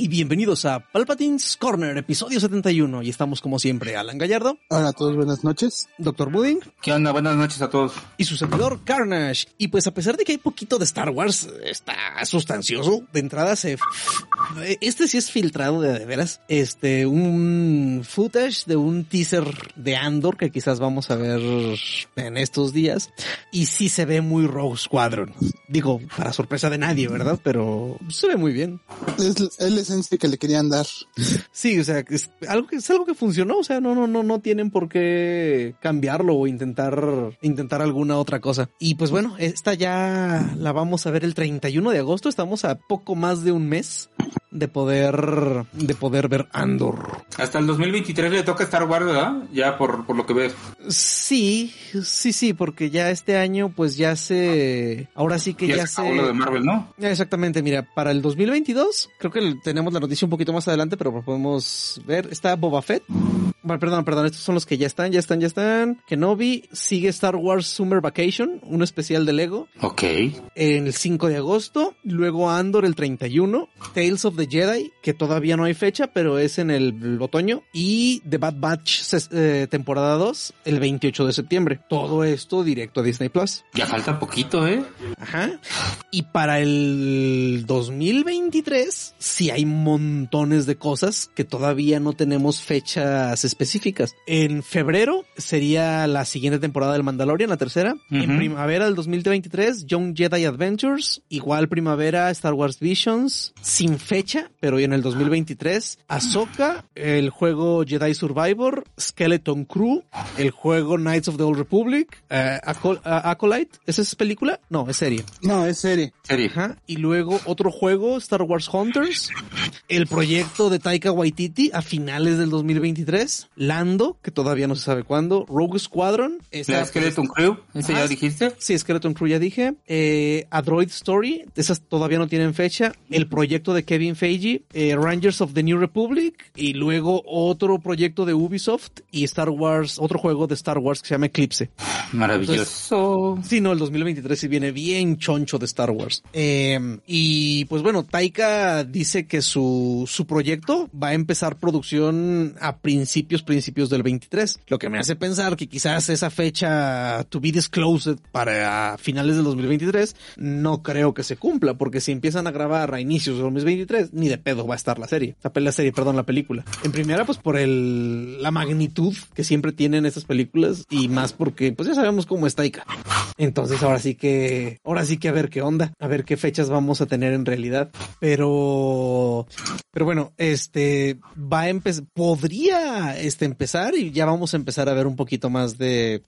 Y bienvenidos a Palpatine's Corner, episodio 71. Y estamos como siempre, Alan Gallardo. Hola a todos, buenas noches. Doctor Budding. ¿Qué onda? Buenas noches a todos. Y su servidor Carnage. Y pues a pesar de que hay poquito de Star Wars, está sustancioso. De entrada se... Este sí es filtrado de, de veras. Este, un footage de un teaser de Andor que quizás vamos a ver en estos días. Y sí se ve muy Rogue Squadron. Digo, para sorpresa de nadie, ¿verdad? Pero se ve muy bien. Es, él es que le querían dar. Sí, o sea, es algo que es algo que funcionó, o sea, no no no no tienen por qué cambiarlo o intentar intentar alguna otra cosa. Y pues bueno, esta ya la vamos a ver el 31 de agosto, estamos a poco más de un mes de poder de poder ver Andor. Hasta el 2023 le toca Star Wars, ¿verdad? Ya por, por lo que ves. Sí, sí, sí, porque ya este año pues ya se ahora sí que ya, ya se, se... lo de Marvel, ¿no? Exactamente, mira, para el 2022 creo que tenemos la noticia un poquito más adelante, pero podemos ver, está Boba Fett. Bueno, perdón, perdón, estos son los que ya están, ya están, ya están. Kenobi sigue Star Wars Summer Vacation, un especial de Lego. Ok. El 5 de agosto, luego Andor el 31, Tales of the Jedi, que todavía no hay fecha, pero es en el, el otoño, y The Bad Batch eh, temporada 2 el 28 de septiembre. Todo esto directo a Disney Plus. Ya falta poquito, ¿eh? Ajá. Y para el 2023 sí hay montones de cosas que todavía no tenemos fechas específicas. En febrero sería la siguiente temporada del Mandalorian, la tercera. Uh -huh. En primavera del 2023, Young Jedi Adventures. Igual primavera, Star Wars Visions. Sin fecha, pero en el 2023, Ahsoka, el juego Jedi Survivor, Skeleton Crew, el juego Knights of the Old Republic, uh, Acol uh, Acolyte. ¿Esa es película? No, es serie. No, es serie. Serie. Ajá. Y luego otro juego, Star Wars Hunters, el proyecto de Taika Waititi a finales del 2023, Lando, que todavía no se sabe cuándo, Rogue Squadron. ¿La Skeleton Crew? ¿Ese ya dijiste? Sí, Skeleton Crew ya dije. Eh, A Droid Story, esas todavía no tienen fecha. El proyecto de Kevin Feige, eh, Rangers of the New Republic, y luego otro proyecto de Ubisoft y Star Wars, otro juego de Star Wars que se llama Eclipse. Maravilloso. Entonces, sí, no, el 2023 sí viene bien choncho de Star Wars. Eh, y pues bueno, Taika dice que su, su proyecto va a empezar producción a principios, principios del 23. Lo que me hace pensar que quizás esa fecha to be disclosed para finales del 2023 no creo que se cumpla, porque si empiezan a grabar a inicios del 2023, ni de pedo va a estar la serie. La, la serie, perdón, la película. En primera, pues por el, la magnitud que siempre tienen estas películas y más porque pues ya sabemos cómo es Taika. Entonces ahora sí que, ahora sí que a ver qué onda, a ver qué fechas vamos a tener en realidad. Pero, pero bueno, este va a empezar, podría este empezar y ya vamos a empezar a ver un poquito más de,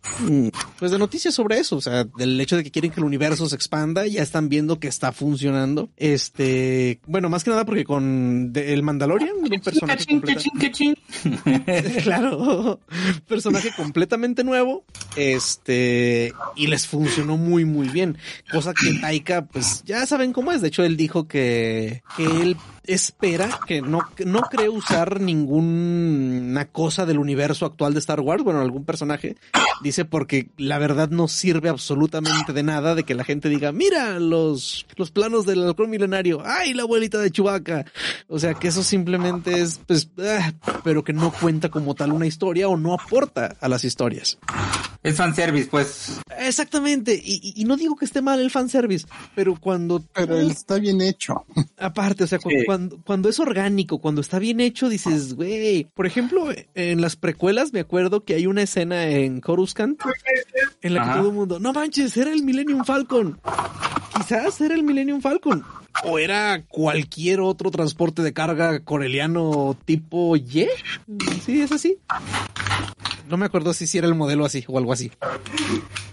pues de noticias sobre eso. O sea, del hecho de que quieren que el universo se expanda, ya están viendo que está funcionando. Este, bueno, más que nada porque con de, el Mandalorian, un personaje claro, personaje completamente nuevo, este, y les funcionó muy, muy bien. Cosa que Taika, pues ya saben cómo es. De hecho, él dijo que, que él espera que no, no cree usar ninguna cosa del universo actual de Star Wars, bueno, algún personaje, dice porque la verdad no sirve absolutamente de nada de que la gente diga, mira los, los planos del halcón milenario, ay, la abuelita de Chewbacca. O sea, que eso simplemente es, pues, ah, pero que no cuenta como tal una historia o no aporta a las historias. Es fanservice, pues. Exactamente, y, y no digo que esté mal el fanservice, pero cuando... Pero él está bien hecho. Aparte, o sea, cuando, sí. cuando, cuando, es orgánico, cuando está bien hecho, dices, güey, por ejemplo, en las precuelas me acuerdo que hay una escena en Coruscant en la Ajá. que todo el mundo, no manches, era el Millennium Falcon. Quizás era el Millennium Falcon. O era cualquier otro transporte de carga coreliano tipo Y. Sí, es así. No me acuerdo si, era el modelo así o algo así.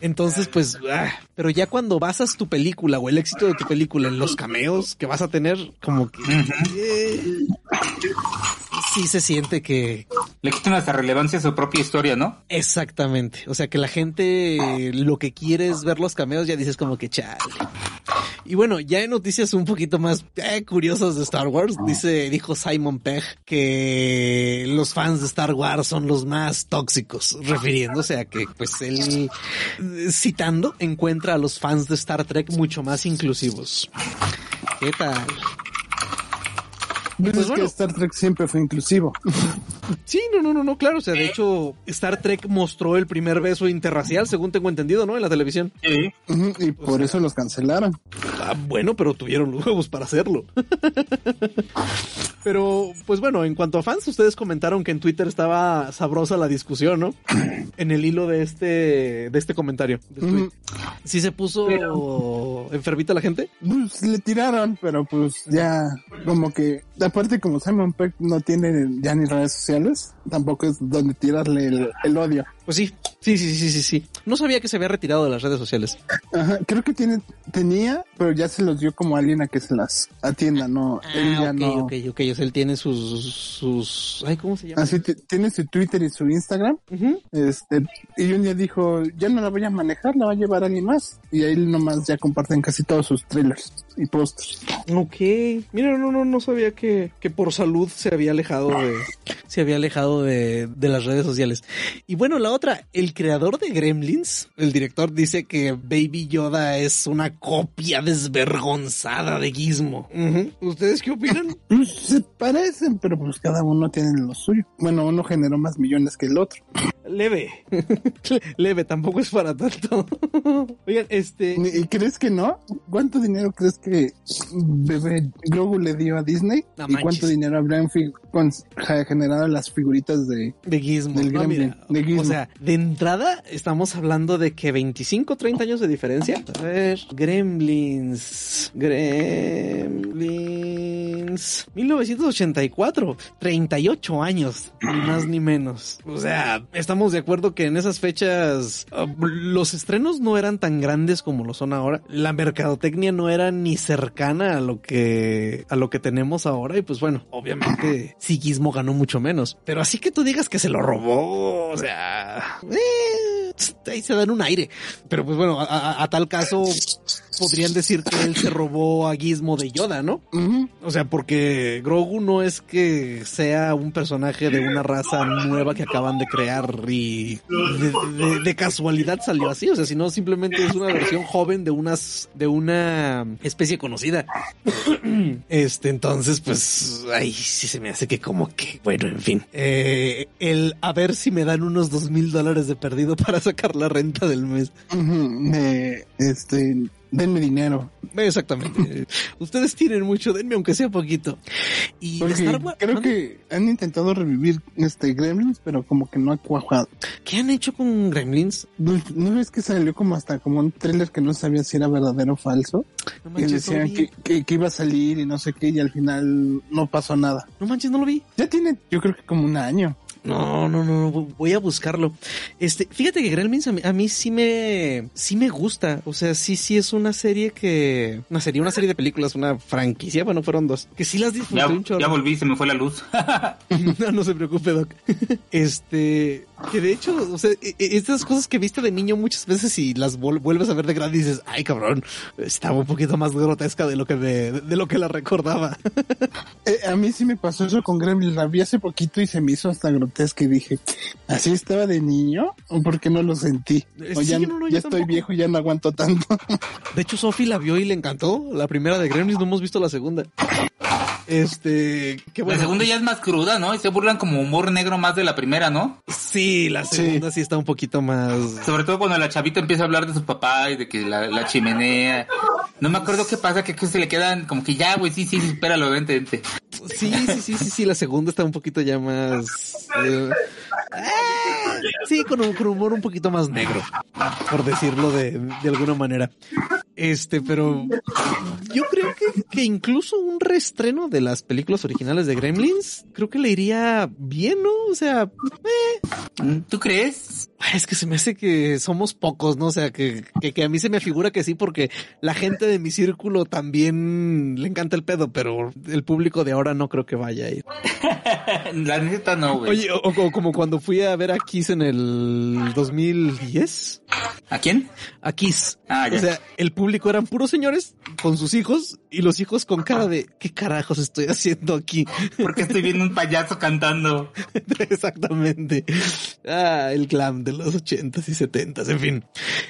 Entonces, pues, ah, pero ya cuando basas tu película o el éxito de tu película en los cameos que vas a tener, como que eh, sí se siente que Le quitan hasta relevancia a su propia historia, ¿no? exactamente. O sea, que la gente lo que quiere es ver los cameos, ya dices como que chale. Y bueno, ya en noticias un poquito más eh, curiosas de Star Wars, dice, dijo Simon Pegg que los fans de Star Wars son los más tóxicos, refiriéndose a que, pues, él, citando, encuentra a los fans de Star Trek mucho más inclusivos. ¿Qué tal? Pues Pues es bueno. que Star Trek siempre fue inclusivo. Sí, no, no, no, no, claro. O sea, de hecho, Star Trek mostró el primer beso interracial, según tengo entendido, ¿no? En la televisión. Sí. Y por eso los cancelaron. Ah, bueno, pero tuvieron los huevos para hacerlo. pero, pues bueno, en cuanto a fans, ustedes comentaron que en Twitter estaba sabrosa la discusión, ¿no? En el hilo de este, de este comentario. de tweet. Ujú. ¿Sí se puso enfermita la gente? Pues le tiraron, pero pues ya como que, aparte como Simon Peck no tiene ya ni redes sociales, tampoco es donde tirarle el, el odio. Pues sí, sí, sí, sí, sí, sí. No sabía que se había retirado de las redes sociales. Ajá, creo que tiene, tenía, pero ya se los dio como a alguien a que se las atienda, no, él ya Ah, ok, no. ok, ok. O sea, él tiene sus, sus, ay, ¿cómo se llama? Así t- tiene su Twitter y su Instagram, este, y un día dijo, ya no la voy a manejar, la va a llevar alguien más, y ahí nomás ya comparten casi todos sus trailers y posters. Ok. Mira, no, no, no sabía que, que por salud se había alejado de, se había alejado de, de las redes sociales. Y bueno, la otra, el creador de Gremlins, el director dice que Baby Yoda es una copia desvergonzada de Gizmo. ¿Ustedes qué opinan? Pues se parecen, pero pues cada uno tiene lo suyo. Bueno, uno generó más millones que el otro. Leve. Leve, tampoco es para tanto. Oigan, este, ¿Y crees que no? ¿Cuánto dinero crees que bebé Grogu le dio a Disney? No ¿Y manches. cuánto dinero habrán generado las figuritas de... De Gizmo. Del No, Gremlin, mira, de Gizmo. O sea, de entrada estamos hablando de que 25, 30 años de diferencia. A ver, Gremlins. Gremlins. 1984. 38 años. Ni más ni menos. O sea, estamos de acuerdo que en esas fechas uh, los estrenos no eran tan grandes como lo son ahora. La mercadotecnia no era ni cercana a lo que, a lo que tenemos ahora. Y pues bueno, obviamente sí Gizmo ganó mucho menos. Pero así que tú digas que se lo robó, o sea, eh, ahí se dan un aire. Pero pues bueno, a, tal caso podrían decir que él se robó a Gizmo de Yoda, ¿no? O sea, porque Grogu no es que sea un personaje de una raza nueva que acaban de crear y de, de- de casualidad salió así. O sea, sino simplemente es una versión joven de unas, de una especie conocida. Este, entonces, pues, ay, sí se me hace que como que, bueno, en fin. Eh, el a ver si me dan unos dos mil dólares de perdido para sacar la renta del mes. Ujú. Eh, este, denme dinero. Exactamente. Ustedes tienen mucho, denme aunque sea poquito. Y Porque Star Wars- creo que han intentado revivir este Gremlins, pero como que no ha cuajado. ¿Qué han hecho con Gremlins? ¿No, no ves que salió como hasta como un tráiler que no sabía si era verdadero o falso? No manches, decían vi. que, que, que iba a salir y no sé qué, y al final no pasó nada. No manches, no lo vi. Ya tiene, yo creo que como un año. No, no, no, no, voy a buscarlo. Este, fíjate que Gremlins a mí, a mí sí me, sí me gusta. O sea, sí, sí es una serie que, una serie, una serie de películas, una franquicia. Bueno, fueron dos. Que sí las disfruté Ya, un chorro. ya volví, se me fue la luz. no, no se preocupe, Doc. Este, que de hecho, o sea, e- e- estas cosas que viste de niño muchas veces y las vuelves a ver de grande y dices, ay cabrón, estaba un poquito más grotesca de lo que me, de lo que la recordaba. Eh, a mí sí me pasó eso con Gremlins. La vi hace poquito y se me hizo hasta grotesca y dije, ¿así estaba de niño? ¿O por qué no lo sentí? Eh, O sí, ya, no, no, yo ya estoy tampoco. viejo y ya no aguanto tanto. De hecho, Sophie la vio y le encantó. La primera de Gremlins, no hemos visto la segunda. Este, qué bueno. La segunda ya es más cruda, ¿no? Y se burlan como humor negro más de la primera, ¿no? Sí, la segunda sí. está un poquito más. Sobre todo cuando la chavita empieza a hablar de su papá y de que la, la chimenea. No me acuerdo qué pasa, que, que se le quedan como que ya, güey, sí, sí, sí, espéralo, vente, vente. Sí, sí, sí, sí, sí, la segunda está un poquito ya más. eh, ah, sí, con un, humor un poquito más negro, por decirlo de, de alguna manera. Este, pero yo creo que, que incluso un reestreno de las películas originales de Gremlins, creo que le iría bien, ¿no? O sea, eh, ¿Tú crees? Es que se me hace que somos pocos, ¿no? O sea, que, que, que, a mí se me figura que sí, porque la gente de mi círculo también le encanta el pedo, pero el público de ahora no creo que vaya a ir. la neta no, güey. Oye, o, o, como cuando fui a ver a Kiss en el 2010. ¿A quién? A Kiss. Ah, ya. O sea, el público eran puros señores con sus hijos y los hijos con cara de ¿qué carajos estoy haciendo aquí? Porque estoy viendo un payaso cantando. Exactamente. Ah, el glam de los ochentas y setentas, en fin.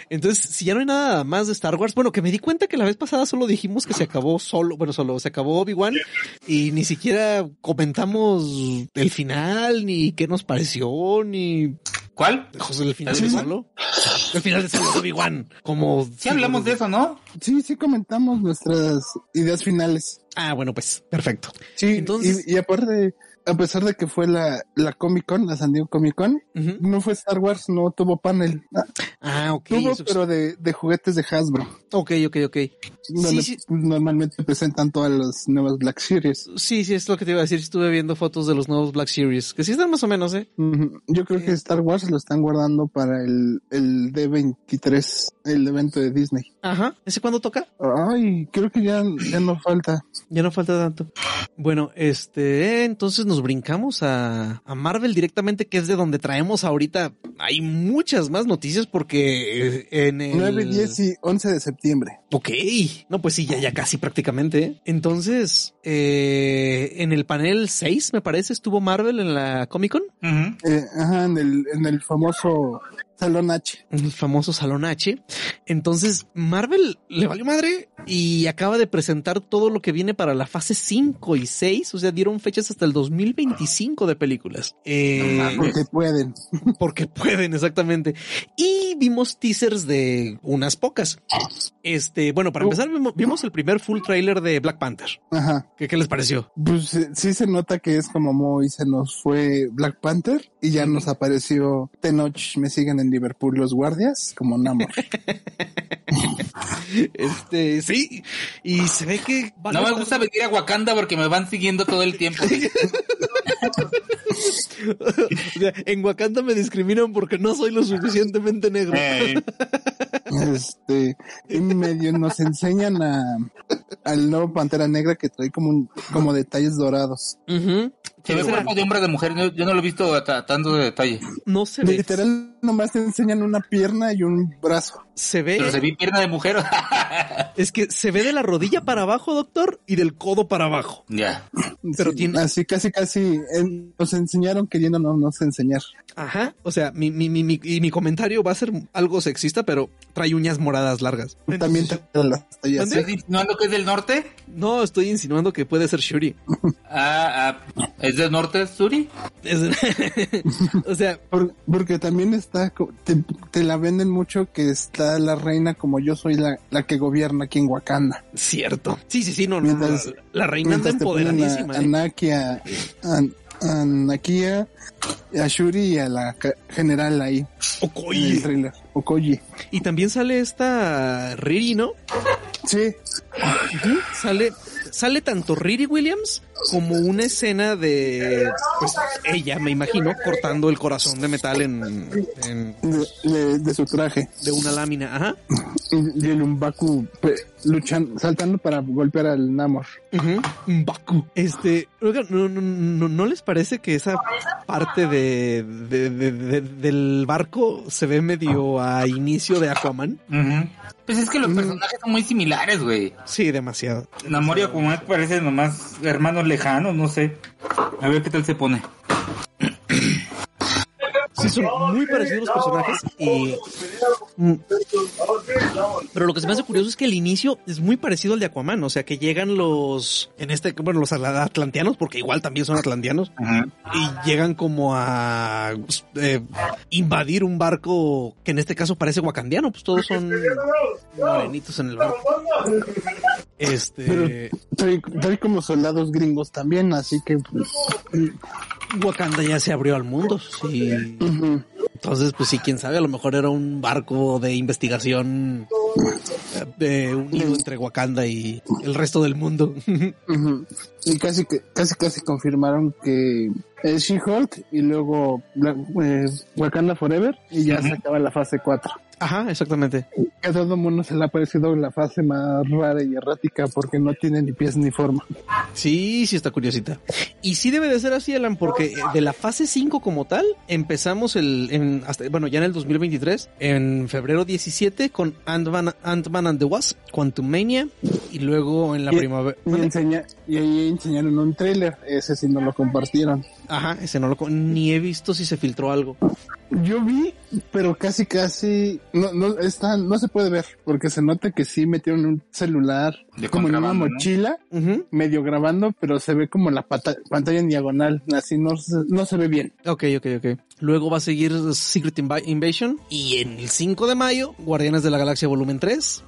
Entonces, si ya no hay nada más de Star Wars, bueno, que me di cuenta que la vez pasada solo dijimos que se acabó solo, bueno, solo se acabó Obi-Wan y ni siquiera comentamos el final, ni qué nos pareció, ni ¿Cuál? José, el final de solo. El final de solo Obi-Wan. Como. Sí, hablamos de eso, ¿no? Sí, sí comentamos nuestras ideas finales. Ah, bueno, pues, perfecto. Sí, entonces. Y, y aparte, a pesar de que fue la, la Comic Con, la San Diego Comic Con, uh -huh. no fue Star Wars, no tuvo panel. Ah, ok. Tuvo, pero de, de, juguetes de Hasbro. Ok, ok, ok. Donde sí, normalmente presentan todas las nuevas Black Series. Sí, sí, es lo que te iba a decir. Estuve viendo fotos de los nuevos Black Series, que sí están más o menos, ¿eh? Uh -huh. Yo creo que Star Wars lo están guardando para el, el D23, el evento de Disney. Ajá. ¿Ese cuándo toca? Ay, creo que ya, ya no falta. Ya no falta tanto. Bueno, este, entonces nos brincamos a, a, Marvel directamente, que es de donde traemos ahorita. Hay muchas más noticias porque en el... 9, 10 y 11 de septiembre. Ok. No, pues sí, ya, ya casi prácticamente. Entonces, eh, en el panel 6, me parece, estuvo Marvel en la Comic Con. Uh -huh. eh, ajá, en el, en el famoso Salón H. El famoso Salón H. Entonces, Marvel le valió madre y acaba de presentar todo lo que viene para la fase 5 y 6. O sea, dieron fechas hasta el 2025 de películas. Eh, porque pueden. Porque pueden, exactamente. Y vimos teasers de unas pocas. Este, bueno, para empezar, vimos, vimos el primer full trailer de Black Panther. Ajá. ¿Qué, ¿Qué, les pareció? Pues sí se nota que es como muy se nos fue Black Panther y ya nos apareció Tenoch, me siguen en Liverpool los guardias, como Namor. este, sí, y se ve que... No me gusta venir a Wakanda porque me van siguiendo todo el tiempo. o sea, en Wakanda me discriminan porque no soy lo suficientemente negro. Hey. Este, en medio nos enseñan a al nuevo Pantera Negra que trae como un, como detalles dorados. Uh -huh. Se ve cuerpo de hombre de mujer, yo, yo no lo he visto tanto de detalle. No se ve. Literal, nomás te enseñan una pierna y un brazo. Se ve. Pero se ve pierna de mujer. es que se ve de la rodilla para abajo, doctor, y del codo para abajo. Ya. Pero Sí, tiene. Así casi casi en- nos enseñaron queriéndonos nos enseñar. Ajá. O sea, mi, mi, mi, mi, y mi comentario va a ser algo sexista, pero trae uñas moradas largas. También te las tallas. ¿Dónde? ¿Estás insinuando que es del norte? No, estoy insinuando que puede ser Shuri. Ah, ah, ¿es del norte, Suri? Es- o sea, Por- porque también está, te, te la venden mucho que está la reina como yo soy la, la que gobierna aquí en Wakanda. cierto. Sí, sí, sí, no, no. Mientras- la, la reina anda empoderadísima. a ¿eh? Nakia, a, a Shuri y a la general ahí en el Okoye. trailer. Okoye. Y también sale esta Riri, ¿no? Sí, Sale, sale tanto Riri Williams como una escena de pues ella, me imagino, cortando el corazón de metal en, en- de, de- de su traje. de una lámina. Ajá. Y, el Umbaku pe- luchando, saltando para golpear al Namor. Ujú. Mbaku. Este, oigan, ¿no, no, no, ¿no les parece que esa parte de, de- de- de- del barco se ve medio a inicio de Aquaman? Ujú. Pues es que los personajes son muy similares, güey. Sí, demasiado. Namor y Aquaman parecen nomás hermanos lejanos, no sé. A ver qué tal se pone. Sí, son muy parecidos los personajes y... Mm. Pero lo que se me hace curioso es que el inicio es muy parecido al de Aquaman, o sea que llegan los, en este, bueno, los atlanteanos, porque igual también son atlanteanos, Ajá. y llegan como a eh, invadir un barco que en este caso parece wakandiano, pues todos son morenitos en el barco. Este, trae como soldados gringos también, así que pues, Wakanda ya se abrió al mundo, sí. Entonces, pues sí, quién sabe, a lo mejor era un barco de investigación eh, unido entre Wakanda y el resto del mundo. Y casi que, casi casi confirmaron que es She-Hulk y luego eh, Wakanda Forever y ya se acaba la fase 4. Ajá, exactamente. Que a todo el mundo se le ha parecido la fase más rara y errática porque no tiene ni pies ni forma. Sí, sí está curiosita. Y sí debe de ser así, Alan, porque eh, de la fase 5 como tal, empezamos el, en, hasta, bueno, ya en el 2023, en febrero 17, con Ant-Man Ant-Man and the Wasp, Quantum Mania, y luego en la Y- primavera. Y, enseña, y ahí enseñaron un tráiler, ese sí no lo compartieron. Ajá, ese no lo, ni he visto si se filtró algo. Yo vi, pero casi casi no no está no se puede ver porque se nota que sí metieron un celular De como en una mochila medio grabando, pero se ve como la pata- pantalla en diagonal, así no se, no se ve bien. Ok, ok, ok. Luego va a seguir Secret Inva- Invasion. Y en el 5 de mayo, Guardianes de la Galaxia Volumen 3.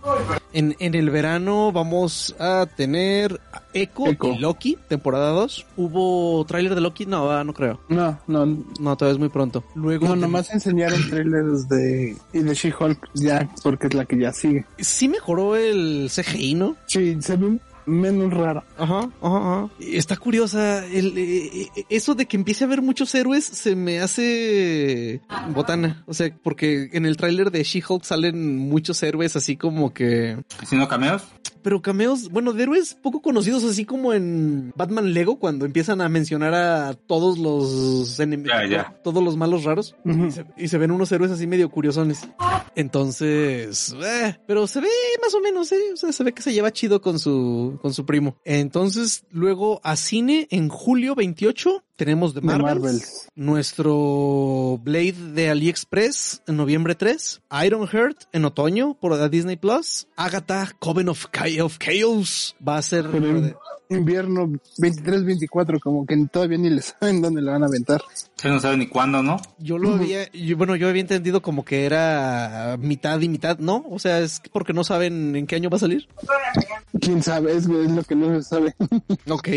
En, en el verano vamos a tener Echo, Echo. y Loki, temporada 2. ¿Hubo tráiler de Loki? No, ah, no creo. No, no, No, todavía es muy pronto. Luego... no, nomás enseñaron trailers de y de She-Hulk ya porque es la que ya sigue. Sí mejoró el CGI, ¿no? Sí, se ve menos raro. Ajá, ajá, ajá. Está curiosa. El, eh, eh, eso de que empiece a haber muchos héroes se me hace botana. O sea, porque en el tráiler de She-Hulk salen muchos héroes así como que... Haciendo cameos. Pero cameos, bueno, de héroes poco conocidos, así como en Batman Lego, cuando empiezan a mencionar a todos los enemigos, todos los malos raros, Ujú. y, se, y se ven unos héroes así medio curiosones. Entonces, eh, pero se ve más o menos, eh, o sea, se ve que se lleva chido con su, con su primo. Entonces, luego a cine en julio 28 tenemos De Marvels. nuestro Blade de AliExpress en noviembre 3, Ironheart en otoño por Disney Plus, Agatha Coven of, Cha- of Chaos va a ser en invierno 23-24 como que todavía ni les saben dónde le van a aventar. Que no sabe ni cuándo, ¿no? yo lo había, yo- bueno, yo había entendido como que era mitad y mitad, ¿no? O sea, es porque no saben en qué año va a salir. Quién sabe, es, es lo que no se sabe. Ok.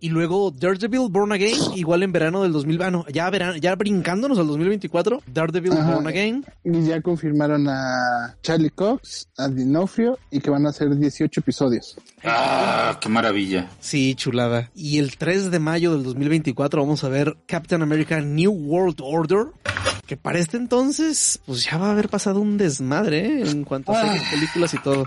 Y luego Daredevil Born Again, igual en verano del 2000, ah, no, ya verano, ya brincándonos al 2024, Daredevil Ajá. Born Again. Y ya confirmaron a Charlie Cox, a Dinofrio y que van a ser 18 episodios. Ah, qué maravilla. Sí, chulada. Y el 3 de mayo del 2024 vamos a ver Captain America New World Order. Que para este entonces, pues ya va a haber pasado un desmadre ¿eh? en cuanto a series, películas y todo.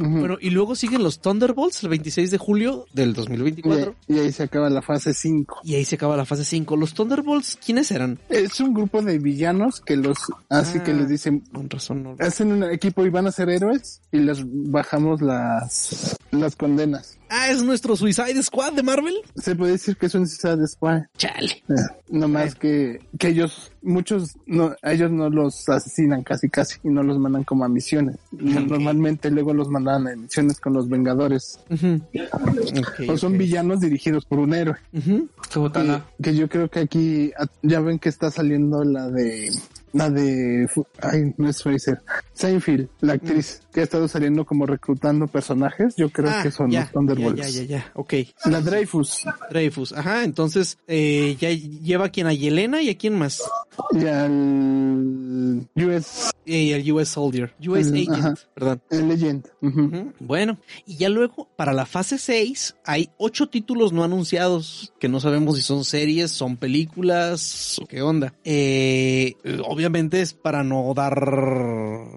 Bueno, y luego siguen los Thunderbolts el 26 de julio del y, 2024. y ahí se acaba la fase 5. Y ahí se acaba la fase 5. Los Thunderbolts, ¿quiénes eran? Es un grupo de villanos que los, así Ah. que les dicen, Con razón, no. hacen un equipo y van a ser héroes y les bajamos las, las condenas. Ah, es nuestro Suicide Squad de Marvel. Se puede decir que es un Suicide Squad. Chale. Eh, No más que, que ellos, muchos, no, a ellos no los asesinan casi casi y no los mandan como a misiones. No- Normalmente luego los mandaban a misiones con los Vengadores. O son villanos dirigidos por un héroe. Botana. Que yo creo que aquí a- ya ven que está saliendo la de la de ay no es Fraser Seinfeld la actriz que ha estado saliendo como reclutando personajes yo creo Ah, que son ya, los Thunderbolts ya, ya, ya. Ok. la Dreyfus Dreyfus. Ajá, entonces eh, ya lleva a quien a Yelena y a quién más. y al US Y el US Soldier. US Mm, Agent, ajá. perdón. el Legend. Bueno, y ya luego, para la fase 6, hay ocho títulos no anunciados, que no sabemos si son series, son películas, o qué onda. Eh, obviamente es para no dar,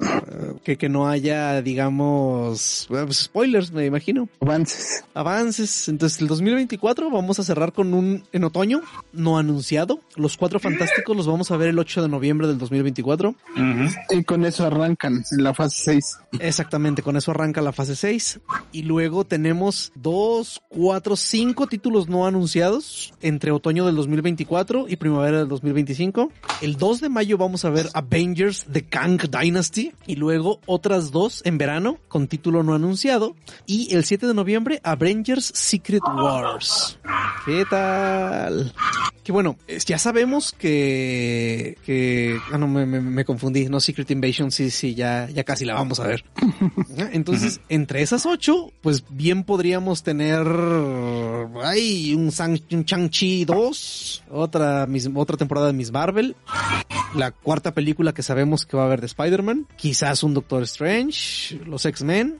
eh, que, que no haya, digamos, eh, pues, spoilers, me imagino. avances Avances. Entonces, el 2024 vamos a cerrar con un, en otoño, no anunciado. Los cuatro fantásticos los vamos a ver el 8 de noviembre del 2024. Ujú. Y con eso arrancan en la fase 6 Exactamente, con eso arranca la fase 6. Y luego tenemos dos, cuatro, cinco títulos no anunciados entre otoño del 2024 y primavera del 2025. El 2 de mayo vamos a ver Avengers The Kang Dynasty y luego otras dos en verano con título no anunciado. Y el 7 de noviembre Avengers Secret Wars. ¿Qué tal? que bueno, ya sabemos que, que, ah, no, me, me- me confundí, no Secret Invasion, sí, sí, ya, ya casi la vamos a ver. Entonces, entre esas ocho, pues bien podríamos tener, ay, un, un Chang-Chi 2, otra, Miss- otra temporada de Miss Marvel, la cuarta película que sabemos que va a haber de Spider-Man, quizás un Doctor Strange, los X-Men,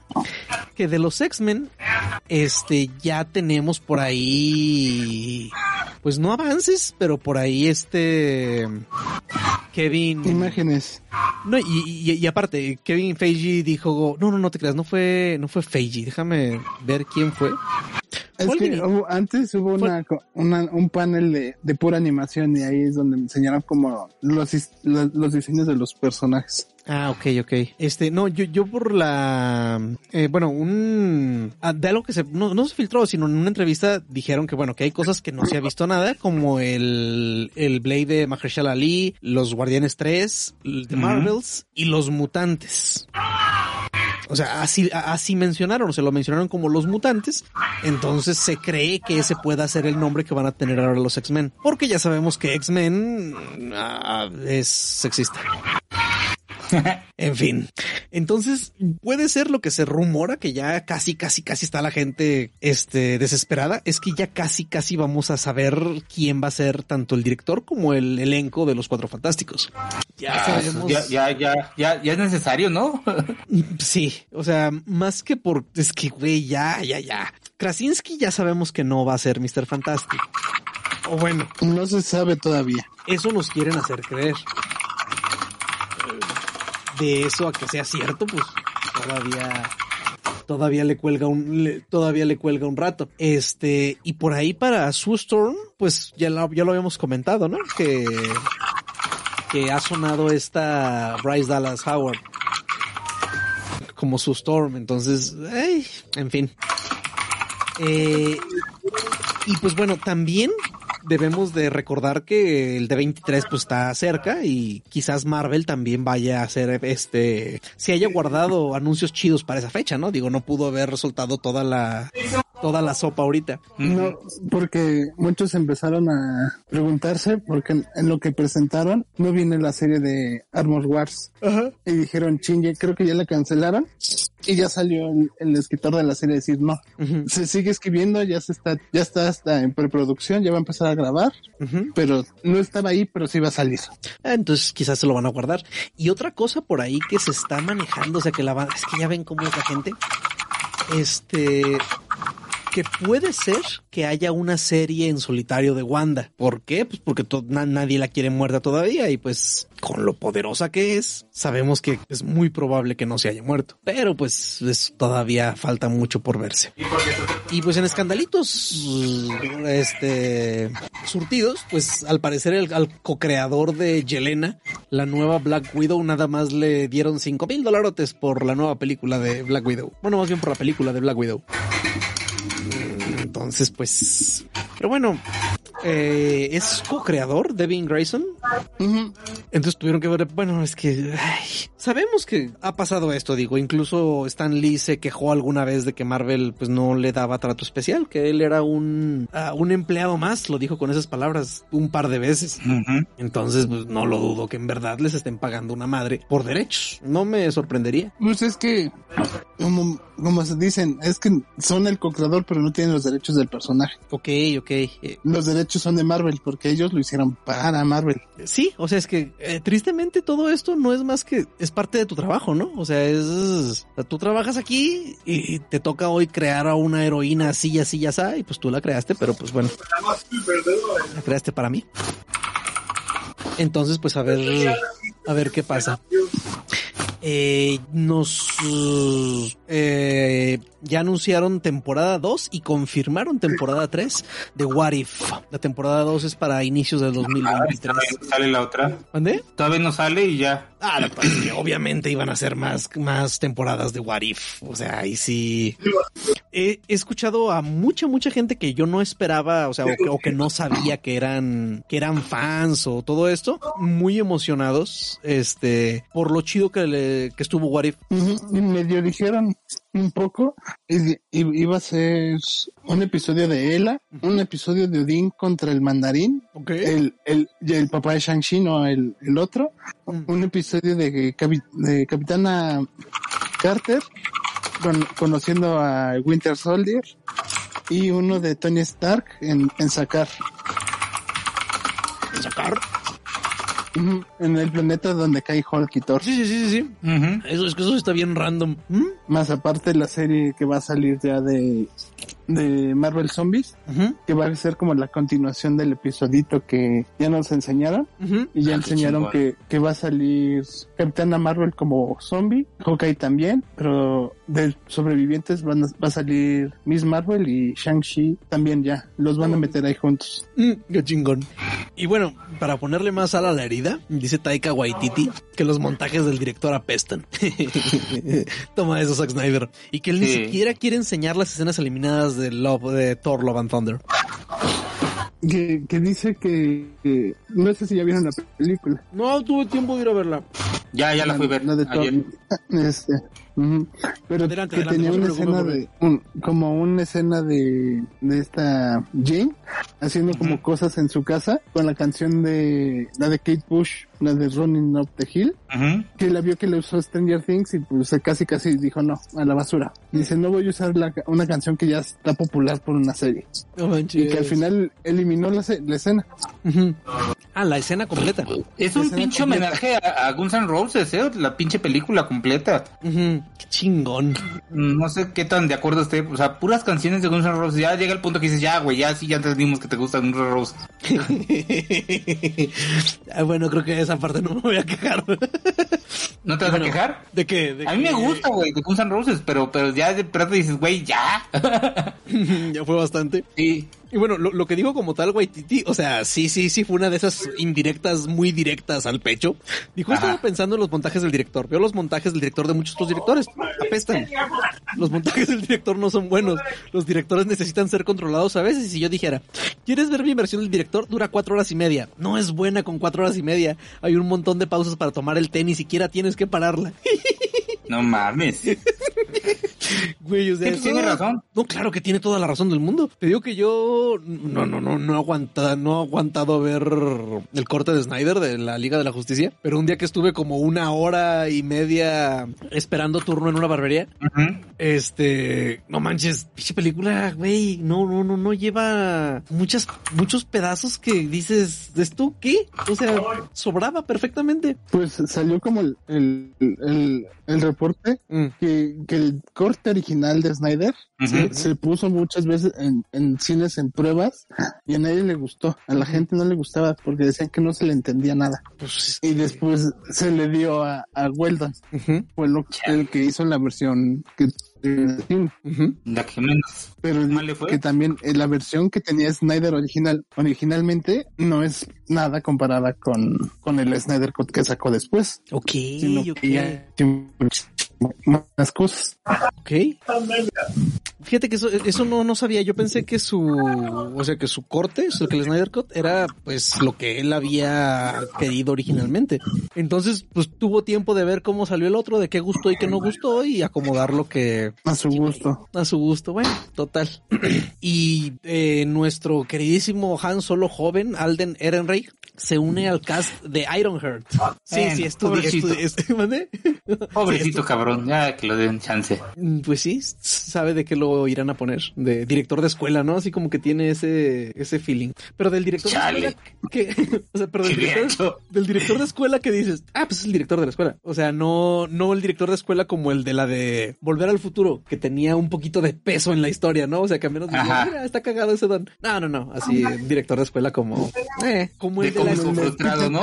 que de los X-Men, este, ya tenemos por ahí, pues no avances, pero por ahí este, Kevin... Imágenes. No, y, y, y aparte, Kevin Feige dijo, no, no, no te creas, no fue, no fue Feige, déjame ver quién fue. Es Fue que hubo- antes hubo una, una- un panel de, de pura animación y ahí es donde me enseñaron como los, los diseños de los personajes. Ah, ok, ok. Este, no, yo, yo por la, eh, bueno, un, ah, de algo que se, no, no se filtró, sino en una entrevista dijeron que, bueno, que hay cosas que no se ha visto nada, como el, el Blade de Mahershala Ali, los Guardianes 3, el de Ujú. Marvels y los Mutantes. O sea, así, así mencionaron, se lo mencionaron como los mutantes. Entonces se cree que ese pueda ser el nombre que van a tener ahora los X-Men. Porque ya sabemos que X-Men ah, es sexista. En fin. Entonces, puede ser lo que se rumora que ya casi, casi, casi está la gente, este, desesperada. Es que ya casi, casi vamos a saber quién va a ser tanto el director como el elenco de los Cuatro Fantásticos. Ya sabemos. ya, ya, ya, ya, ya es necesario, ¿no? Sí, o sea, más que por, es que, güey, ya, ya, ya. Krasinski ya sabemos que no va a ser Mr. Fantastic. O bueno, No se sabe todavía. eso nos quieren hacer creer. De eso a que sea cierto, pues todavía todavía le cuelga un todavía le cuelga un rato. Este, y por ahí para Sue Storm, pues ya lo, ya lo habíamos comentado, ¿no? Que que ha sonado esta Bryce Dallas Howard como Sue Storm, entonces, ay, en fin. Eh, y pues bueno, también debemos de recordar que el de 23 pues está cerca y quizás Marvel también vaya a hacer este, si haya guardado anuncios chidos para esa fecha, ¿no? Digo, no pudo haber resultado toda la, toda la sopa ahorita. No, porque muchos empezaron a preguntarse porque en, lo que presentaron no viene la serie de Armor Wars y dijeron chingue, creo que ya la cancelaron y ya salió el, el escritor de la serie a decir no, se sigue escribiendo, ya se está, ya está hasta en preproducción, ya va a empezar a grabar, pero no estaba ahí, pero sí va a salir. Ah, Entonces quizás se lo van a guardar. Y otra cosa por ahí que se está manejando, o sea que la va- es que ya ven cómo es la gente. Este que puede ser que haya una serie en solitario de Wanda. ¿Por qué? Pues porque na- nadie la quiere muerta todavía y pues con lo poderosa que es, sabemos que es muy probable que no se haya muerto. Pero pues es- todavía falta mucho por verse. Y pues en escandalitos, este, surtidos, pues al parecer el, al co-creador de Yelena, la nueva Black Widow, nada más le dieron cinco mil dolarotes por la nueva película de Black Widow. Bueno, más bien por la película de Black Widow. Entonces, pues, pero bueno, eh, es co-creador Devin Grayson. Entonces tuvieron que ver, bueno, es que ay, sabemos que ha pasado esto, digo, incluso Stan Lee se quejó alguna vez de que Marvel pues no le daba trato especial, que él era un, ah, un empleado más, lo dijo con esas palabras un par de veces. Entonces, pues no lo dudo que en verdad les estén pagando una madre por derechos. No me sorprendería. Pues es que, como, como se dicen, es que son el co-creador, pero no tienen los derechos del personaje. Ok, ok. eh, Los derechos son de Marvel, porque ellos lo hicieron para Marvel. sí, o sea, es que eh, tristemente todo esto no es más que es parte de tu trabajo, ¿no? O sea, es o sea, tú trabajas aquí y te toca hoy crear a una heroína así, así, así, y pues tú la creaste, pero pues bueno, la creaste para mí. Entonces, pues a ver, a ver qué pasa. Eh, nos eh, ya anunciaron temporada 2 y confirmaron temporada 3 de What If. La temporada 2 es para inicios del Ah, 2023. todavía no sale la otra. ¿Dónde? Todavía no sale y ya. Ah, lo que pasa es que obviamente iban a ser más, más temporadas de What If. O sea, ahí sí. he, escuchado a mucha, mucha gente que yo no esperaba, o sea, o que, no sabía que eran, que eran fans o todo esto, muy emocionados, este, por lo chido que, le, que estuvo What If. Y medio dijeron un poco, y, iba a ser un episodio de Ella, un episodio de Odín contra el mandarín, el, el, el papá de Shang-Chi, no el, el otro, mm. un episodio de, de Capitana Carter conociendo a Winter Soldier y uno de Tony Stark en, en Sacar. ¿En Sacar? En el planeta donde cae Hulk y Thor. Sí, sí, sí, sí. Eso es que eso está bien random. Más aparte la serie que va a salir ya de de Marvel Zombies, que va a ser como la continuación del episodito que ya nos enseñaron. Y ya ah, enseñaron que, que, va a salir Capitana Marvel como zombie, Hawkeye también, pero de sobrevivientes van va a salir Miss Marvel y Shang-Chi también ya. Los van a meter ahí juntos. Mm, qué chingón. Y bueno, para ponerle más sal a la herida, dice Taika Waititi que los montajes del director apestan. Toma eso, Zack Snyder. Y que él ni siquiera quiere enseñar las escenas eliminadas de Love, de Thor Love and Thunder. Que, que dice que, no sé si ya vieron la película. No tuve tiempo de ir a verla. Ya, ya la, fui a ver. La de Thor. Este, pero que tenía una escena de, como una escena de, de esta Jane haciendo como cosas en su casa con la canción de, la de Kate Bush, la de Running Up the Hill, que la vio que le usó Stranger Things y pues casi casi dijo no, a la basura. Dice, no voy a usar la, una canción que ya está popular por una serie. y que al final eliminó la, la escena. Ah, la escena completa. Es un pinche homenaje a, Guns N' Roses, ¿eh? La pinche película completa. Qué chingón. No sé qué tan de acuerdo esté. O sea, puras canciones de Guns N' Roses. Ya llega el punto que dices, ya, güey, ya sí, ya entendimos que te gusta Guns N' Roses. Ah, bueno, creo que esa parte no me voy a quejar. ¿No te vas a quejar? ¿De qué? a mí me gusta, güey, de Guns N' Roses, pero, pero ya de pronto dices, güey, ya. ya fue bastante. Sí. Y bueno, lo, que dijo como tal Waititi, o sea, sí, sí, sí, fue una de esas indirectas muy directas al pecho. Dijo, estaba pensando en los montajes del director. Veo los montajes del director de muchos otros directores. Apestan. Los montajes del director no son buenos. Los directores necesitan ser controlados a veces. Y si yo dijera, ¿quieres ver mi versión del director? Dura cuatro horas y media. No es buena con cuatro horas y media. Hay un montón de pausas para tomar el té, ni siquiera tienes que pararla. No mames. Güey, o sea, tiene razón. No, claro que tiene toda la razón del mundo. Te digo que yo no, no, no, no aguanta, no he aguantado ver el corte de Snyder de la Liga de la Justicia, pero un día que estuve como una hora y media esperando turno en una barbería, este, no manches, pinche película, güey, no, no, no, no lleva muchas, muchos pedazos que dices, ¿esto qué? O sea, sobraba perfectamente. Pues salió como el, el, el, reporte mm. que, que el corte original de Snyder se, puso muchas veces en, en, cines en pruebas y a nadie le gustó. A la gente no le gustaba porque decían que no se le entendía nada. Pues, y después se le dio a, a Weldon. Fue lo, el que hizo la versión que la que menos pero que también eh, la versión que tenía Snyder original originalmente no es nada comparada con, con el Snyder Cut que sacó después. Ok, más cosas. Ok. Fíjate que eso, eso no, no sabía. Yo pensé que su, o sea, que su corte, o que el Snyder Cut era pues lo que él había querido originalmente. Entonces, pues tuvo tiempo de ver cómo salió el otro, de qué gustó y qué no gustó y acomodar lo que... A su gusto. A su gusto. Bueno, total. y eh, nuestro queridísimo Han Solo joven, Alden Ehrenreich, se une al cast de Ironheart. Sí, sí, Pobrecito, pobrecito cabrón, ya que lo den chance. Mm, pues sí, sabe de qué lo irán a poner. De director de escuela, ¿no? Así como que tiene ese, ese feeling. Pero del director de escuela que, o sea, pero del director, del director, de escuela que dices, ah, pues es el director de la escuela. O sea, no, no el director de escuela como el de la de Volver al Futuro, que tenía un poquito de peso en la historia, ¿no? O sea, que al menos mira, está cagado ese don. No, no, no. Así, director de escuela como, eh, como el de, frustrado, ¿no?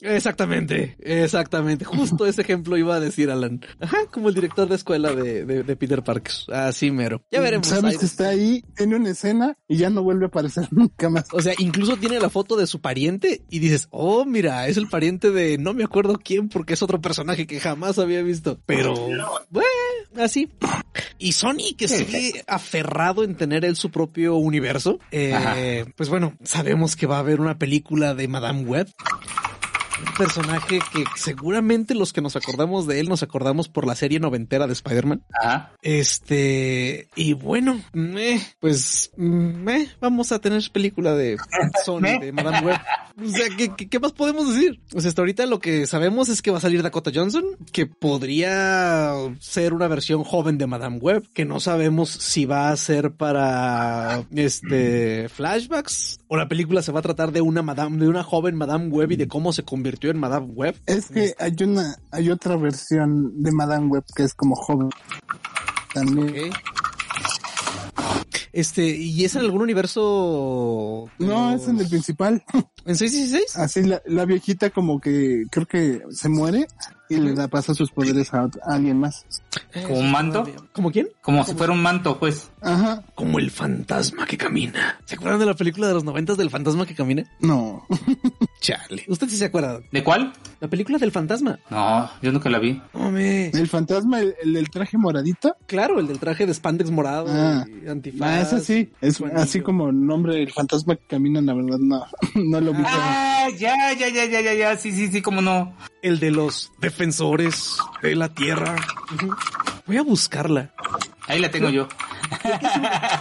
Exactamente, exactamente. Justo ese ejemplo iba a decir Alan. Ajá, como el director de escuela de, de, Peter Parker. Así mero. Ya veremos. Sabes que está ahí, tiene una escena y ya no vuelve a aparecer nunca más. O sea, incluso tiene la foto de su pariente y dices, oh, mira, es el pariente de no me acuerdo quién porque es otro personaje que jamás había visto. Pero, bueno, así. Y Sony, que sigue aferrado en tener él su propio universo, eh, pues bueno, sabemos que va a haber una película de Madame Web personaje que seguramente los que nos acordamos de él nos acordamos por la serie noventera de Spider-Man. Ajá. Este, y bueno, meh, pues meh, vamos a tener película de Sony, de Madame Web. O sea, ¿qué, qué, qué más podemos decir? Pues hasta ahorita lo que sabemos es que va a salir Dakota Johnson, que podría ser una versión joven de Madame Web, que no sabemos si va a ser para este flashbacks o la película se va a tratar de una Madame, de una joven Madame Web y de cómo se convirtió en Madame Web. Es que hay una, hay otra versión de Madame Web que es como joven. También. Okay. Este, ¿y es en algún universo? No, es en el principal. ¿En 616? Así la, la viejita como que creo que se muere y le da pasa sus poderes a, a alguien más. ¿Como un manto? ¿Como quién? Como si fuera un manto, pues. Ajá. Como el fantasma que camina. ¿Se acuerdan de la película de los noventas del fantasma que camina? No. Chale. ¿Usted sí se acuerda? ¿De cuál? La película del fantasma. No, yo nunca la vi. Hombre. ¿El fantasma, el, el del traje moradito? Claro, el del traje de spandex morado Ah. y antifaz. Ah, ese sí. Es así como el nombre del fantasma que camina, la verdad, no. No lo vi. Ah, ya, ya, ya, ya, ya, ya, sí, sí, sí, cómo no. El de los defensores de la tierra. Voy a buscarla. Ahí la tengo yo.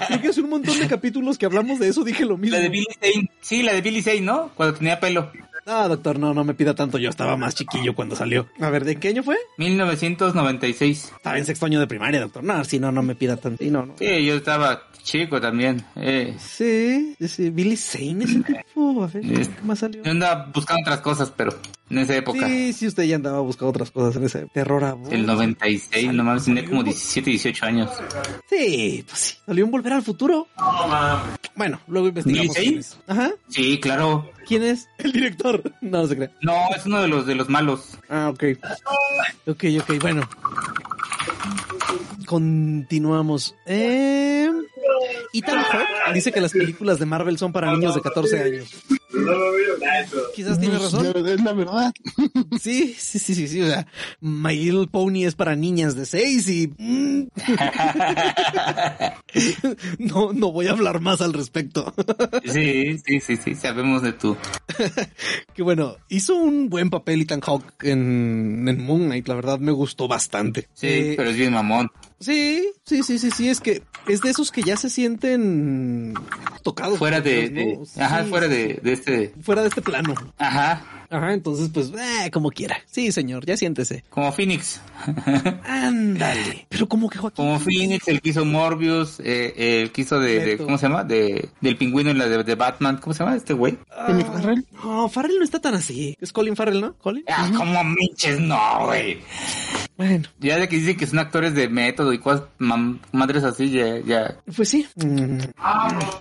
Creo que hace un montón de capítulos que hablamos de eso dije lo mismo. La de Billy Zane. Sí, la de Billy Zane, ¿no? Cuando tenía pelo. No, doctor, no, no me pida tanto. Yo estaba más chiquillo cuando salió. A ver, ¿de qué año fue? 1996. Estaba en sexto año de primaria, doctor. No, si no, no me pida tanto. Sí, no, no. Sí, yo estaba chico también. Eh, Sí, sí, Billy Zane ese tipo. A ver, ¿qué más salió? yo andaba buscando otras cosas, pero en esa época. Sí, sí, usted ya andaba buscando otras cosas en ese terror a. El 96, nomás tenía como 17, 18 años. Sí, pues sí. Salió un Volver al Futuro. Bueno, luego investigamos. ¿Billy quién es. Ajá. Sí, claro. ¿Quién es? El director. No, no se cree. No, es uno de los de los malos. Ah, ok. Ok, ok, bueno. Continuamos. Eh, Ethan Hawke dice que las películas de Marvel son para niños de 14 años. Quizás tiene razón. es la verdad. Sí, sí, sí, sí, sí. O sea, My Little Pony es para niñas de 6 y... mm. No, no voy a hablar más al respecto. Sí, sí, sí, sí, sabemos de tú. Que bueno, hizo un buen papel Ethan Hawke en, en Moon Knight, la verdad me gustó bastante. Sí, Eh, pero es bien mamón. Sí, sí, sí, sí, sí, es que es de esos que ya se sienten tocados. Fuera de, Dios, ¿no? de- ajá, Sí, fuera sí, de, de este, Fuera de este plano. ajá, Ajá, entonces pues, eh, como quiera. Sí, señor, ya siéntese. como Phoenix. Ándale. Pero como que Joaquín. Como Phoenix, el que hizo Morbius, eh, el que hizo de, de-. ¿cómo se llama? De, del pingüino en la de, de Batman, ¿cómo se llama este güey? Colin Farrell. No, Farrell no está tan así. Es Colin Farrell, ¿no? Colin. Ah, como minches, no, güey. Bueno, Ya de que dicen que son actores de método y cosas, mam- madres así, ya, ya. pues sí. Mm,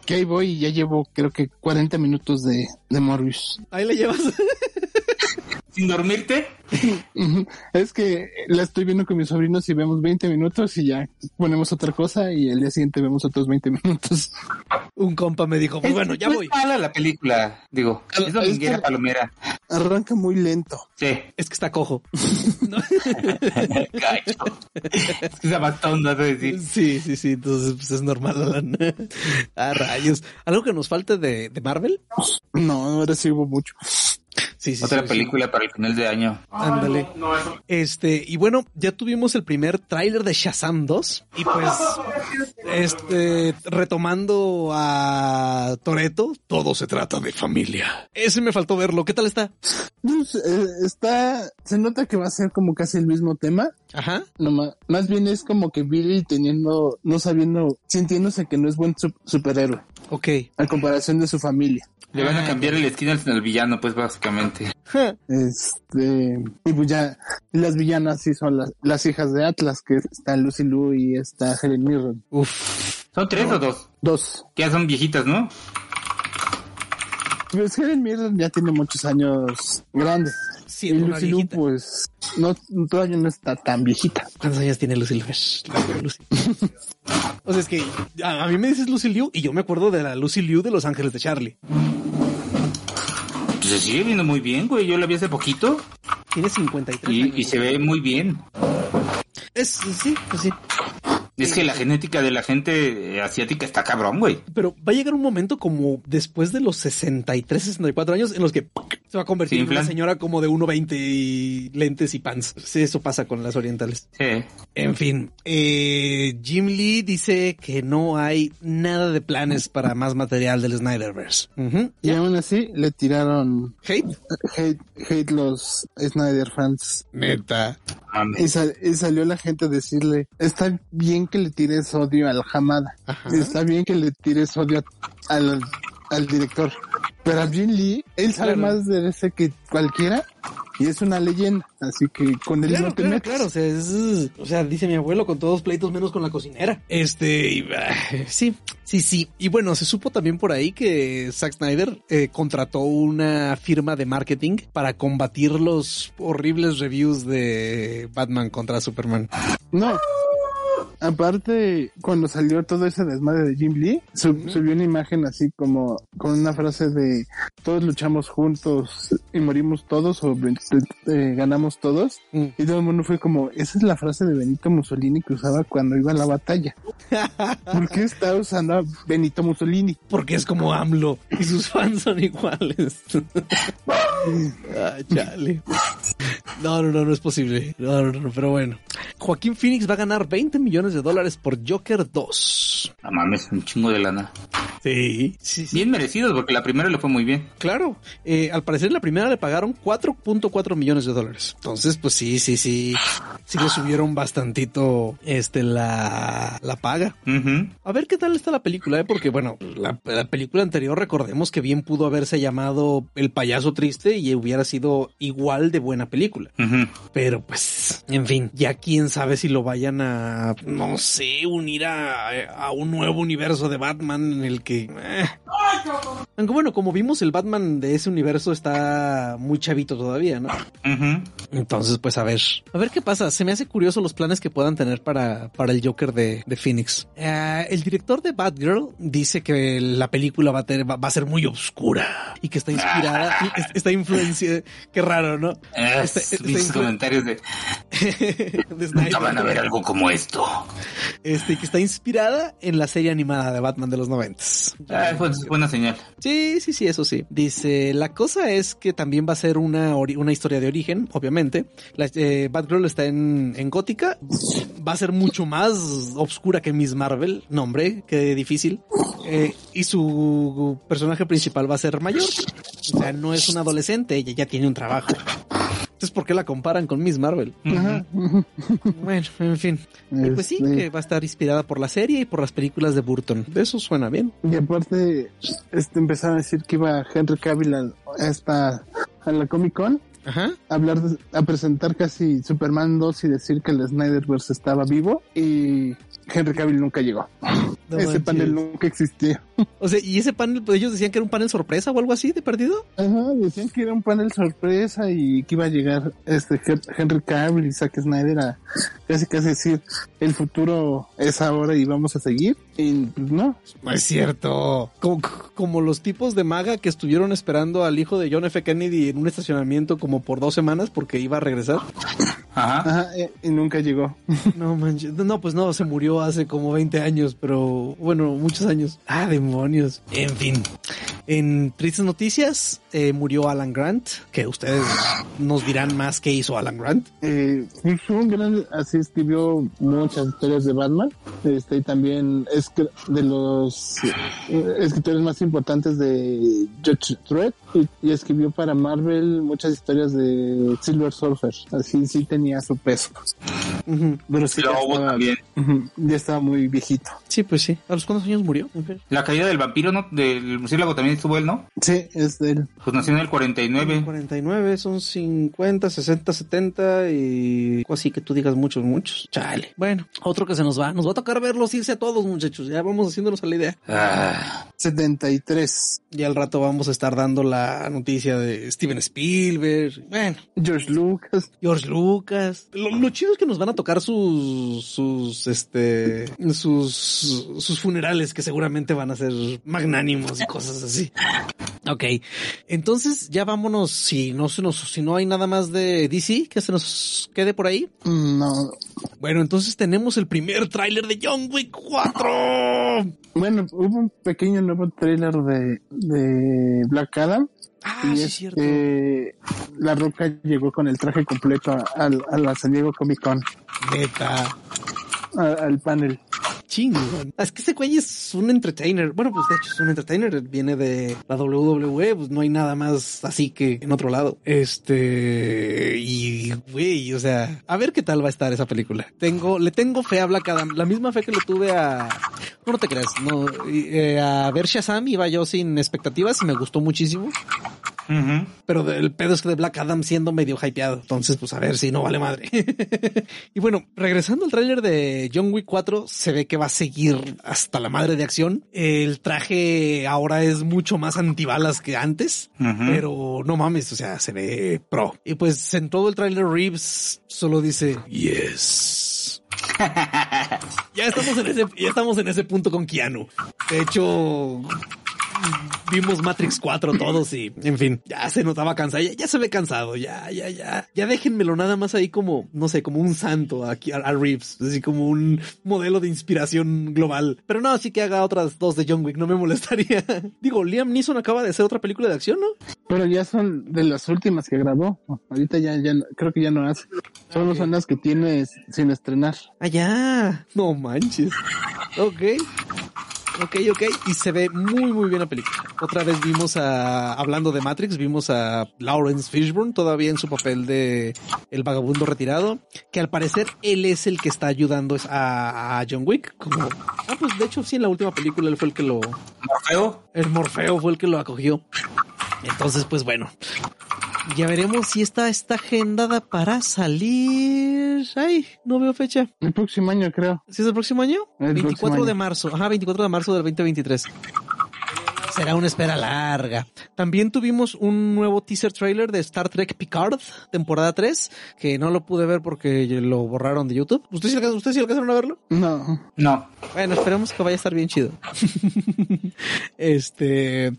Que ahí voy y ya llevo creo que 40 minutos de, de Morbius. Ahí le llevas. Sin dormirte. Es que la estoy viendo con mis sobrinos y vemos 20 minutos y ya ponemos otra cosa y el día siguiente vemos otros 20 minutos. Un compa me dijo, pues Es- bueno, ya no voy. Es mala la película, digo. Es dominguera, es que- palomera. Arranca muy lento. Sí. Es que está cojo. Es que se va tonto, vas a decir. Sí, sí, sí, entonces pues es normal, Alan. Ah, rayos. ¿Algo que nos falte de, de Marvel? No, ahora sí hubo mucho. Sí, sí, Otra sí, sí. película para el final de año. Ándale. Este, y bueno, ya tuvimos el primer tráiler de Shazam 2. Y pues, este, retomando a Toreto, todo se trata de familia. Ese me faltó verlo. ¿Qué tal está? Pues, eh, está, se nota que va a ser como casi el mismo tema. Ajá. No, ma- más bien es como que Billy teniendo, no sabiendo, sintiéndose que no es buen sup- superhéroe, Ok. a comparación de su familia. Le van a Ah, cambiar el skin al, al villano, pues básicamente. Este, y pues ya, las villanas sí son las, las hijas de Atlas, que está Lucy Liu y está Helen Mirren. Uf. ¿Son tres o dos? Dos. Que ya son viejitas, ¿no? Pues Helen Mirren ya tiene muchos años grandes. Sí, y una Lucy Liu, viejita. pues, no, todavía no está tan viejita. ¿Cuántos años tiene Lucy Liu? Lucy. o sea, es que a, a mí me dices Lucy Liu y yo me acuerdo de la Lucy Liu de Los Ángeles de Charlie. Pues se sigue viendo muy bien, güey. Yo la vi hace poquito Tiene 53 y, años. y se ve muy bien. Es, sí, pues sí. Es que la genética de la gente asiática está cabrón, güey. Pero va a llegar un momento como después de los 63, 64 años en los que se va a convertir en una señora como de 1.20 y lentes y pants. Sí, eso pasa con las orientales. Sí. En fin, eh, Jim Lee dice que no hay nada de planes para más material del Snyderverse. Y aún así le tiraron hate, hate, hate los Snyder fans. Neta. Y, salió la gente a decirle, está bien que le tires odio al Hamada. Está bien que le tires odio al, al director. Pero a Jim Lee, él sabe más de ese que cualquiera y es una leyenda, así que con él no te claro, Claro, o sea, o sea, dice mi abuelo, con todos pleitos menos con la cocinera. Este, ah, sí, sí, sí. Y bueno, se supo también por ahí que Zack Snyder eh, contrató una firma de marketing para combatir los horribles reviews de Batman contra Superman. No, Aparte, cuando salió todo ese desmadre de Jim Lee, subió una imagen así como con una frase de todos luchamos juntos y morimos todos o eh, ganamos todos. Mm. Y todo el mundo fue como, esa es la frase de Benito Mussolini que usaba cuando iba a la batalla. ¿Por qué está usando a Benito Mussolini? Porque es como AMLO y sus fans son iguales. ah, chale. No, no, no, no es posible. No, no, no, pero bueno. Joaquín Phoenix va a ganar 20 millones de dólares por Joker 2. No mames, un chingo de lana. Sí, sí, Bien merecidos porque la primera le fue muy bien. Claro. Eh, al parecer la primera le pagaron 4.4 millones de dólares. Entonces, pues sí, sí, sí. Sí le subieron bastantito este, la, la paga. A ver qué tal está la película, ¿eh? Porque bueno, la, película anterior recordemos que bien pudo haberse llamado El payaso triste y hubiera sido igual de buena película. Pero pues, en fin, ya quién sabe si lo vayan a no sé, unir a, un nuevo universo de Batman en el que... Eh. Aunque bueno, como vimos, el Batman de ese universo está muy chavito todavía, ¿no? Entonces, pues a ver, a ver qué pasa. Se me hace curioso los planes que puedan tener para, para el Joker de, Phoenix. Eh, el director de Batgirl dice que la película va a, tener, va, a ser muy oscura y que está inspirada, está influenciada. Qué raro, ¿no? Eh, comentarios de... Nunca van a ver algo como esto. Este, que está inspirada en la serie animada de Batman de los noventas. Ah, buena señal. Sí, sí, sí, eso sí. Dice, la cosa es que también va a ser una, una historia de origen, obviamente. La, eh, Batgirl está en, en gótica. Va a ser mucho más obscura que Miss Marvel. Nombre, qué difícil. Eh, y su personaje principal va a ser mayor. O sea, no es un adolescente, ella ya tiene un trabajo. ¿Por qué la comparan con Miss Marvel? Bueno, en fin. Y pues sí, este que va a estar inspirada por la serie y por las películas de Burton. De eso suena bien. Y aparte, este empezaron a decir que iba Henry Cavill a, esta, a la Comic Con Ajá. hablar, a presentar casi Superman 2 y decir que el Snyderverse estaba vivo y Henry Cavill nunca llegó. ese panel nunca existió. O sea, y ese panel, pues ellos decían que era un panel sorpresa o algo así de perdido. Ajá, decían que era un panel sorpresa y que iba a llegar este Henry Cavill y Zack Snyder a casi casi decir el futuro es ahora y vamos a seguir. Y pues no. No es cierto. Como, como los tipos de maga que estuvieron esperando al hijo de John F. Kennedy en un estacionamiento como por dos semanas porque iba a regresar. Ajá. Ajá y, nunca llegó. No manches. No, pues no, se murió hace como 20 años, pero bueno, muchos años. Ah, demonios. En fin. En tristes noticias, eh, murió Alan Grant, que ustedes nos dirán más qué hizo Alan Grant. Eh, fue un gran, así escribió muchas historias de Batman. Este, y también es de los eh, escritores más importantes de Judge Dredd y, escribió para Marvel muchas historias de Silver Surfer. Así sí tenía su peso. Pero sí, ya estaba, ya estaba muy viejito. Sí, pues sí. ¿A los cuántos años murió? La caída del vampiro, ¿no? Del murciélago también estuvo él, ¿no? Sí, es de él. Pues nació en el 49. 49, son 50, 60, 70 y así que tú digas muchos, muchos. Chale. Bueno, otro que se nos va. Nos va a tocar verlos irse a todos, muchachos. Ya vamos haciéndonos a la idea. Ah. 73. Y al rato vamos a estar dando la noticia de Steven Spielberg. Bueno. George Lucas. George Lucas. Lo, chido es que nos van a tocar sus, sus, este, sus, sus funerales que seguramente van a ser magnánimos y cosas así. Ok, entonces ya vámonos. Si no se nos, si no hay nada más de DC que se nos quede por ahí. No. Bueno, entonces tenemos el primer tráiler de John Wick 4. Bueno, hubo un pequeño nuevo trailer de, de Black Adam. Ah, y sí, es cierto. que La Roca llegó con el traje completo a, al- a la San Diego Comic Con, Neta. a- al panel. Chingón. Es que ese güey es un entertainer. Bueno, pues de hecho es un entertainer. Viene de la WWE. Pues no hay nada más así que en otro lado. Este y güey, o sea, a ver qué tal va a estar esa película. Tengo, le tengo fe a Black Adam. La misma fe que le tuve a, no, no te creas, no, eh, a ver Shazam iba yo sin expectativas y me gustó muchísimo. Pero el pedo es que de Black Adam siendo medio hypeado. Entonces, pues a ver si no vale madre. y bueno, regresando al tráiler de John Wick 4, se ve que va a seguir hasta la madre de acción. El traje ahora es mucho más antibalas que antes, pero no mames, o sea, se ve pro. Y pues en todo el tráiler Reeves solo dice yes. ya estamos en ese, ya estamos en ese punto con Keanu. De hecho, vimos Matrix 4 todos y, en fin, ya se notaba cansado, ya, ya se ve cansado, ya, ya, ya, ya déjenmelo nada más ahí como, no sé, como un santo aquí a, a Reeves, así como un modelo de inspiración global. Pero no, así que haga otras dos de John Wick, no me molestaría. Digo, Liam Neeson acaba de hacer otra película de acción, ¿no? Pero ya son de las últimas que grabó. Ahorita ya, ya creo que ya no hace. Solo son las que tiene sin estrenar. Allá, no manches. Ok. Ok, ok. Y se ve muy, muy bien la película. Otra vez vimos a, hablando de Matrix, vimos a Lawrence Fishburne todavía en su papel de el vagabundo retirado, que al parecer él es el que está ayudando a, a John Wick. Como, ah, pues de hecho sí, en la última película él fue el que lo, Morfeo. el Morfeo fue el que lo acogió. Entonces, pues bueno. Ya veremos si esta está agendada para salir. Ay, no veo fecha. El próximo año, creo. ¿Si es el próximo año? El 24 próximo de año. marzo. Ajá, 24 de marzo del 2023. Será una espera larga. También tuvimos un nuevo teaser trailer de Star Trek Picard, temporada 3, que no lo pude ver porque lo borraron de YouTube. ¿Ustedes sí, alcanzaron- ¿ustedes sí alcanzaron a verlo? No. No. Bueno, esperemos que vaya a estar bien chido. este.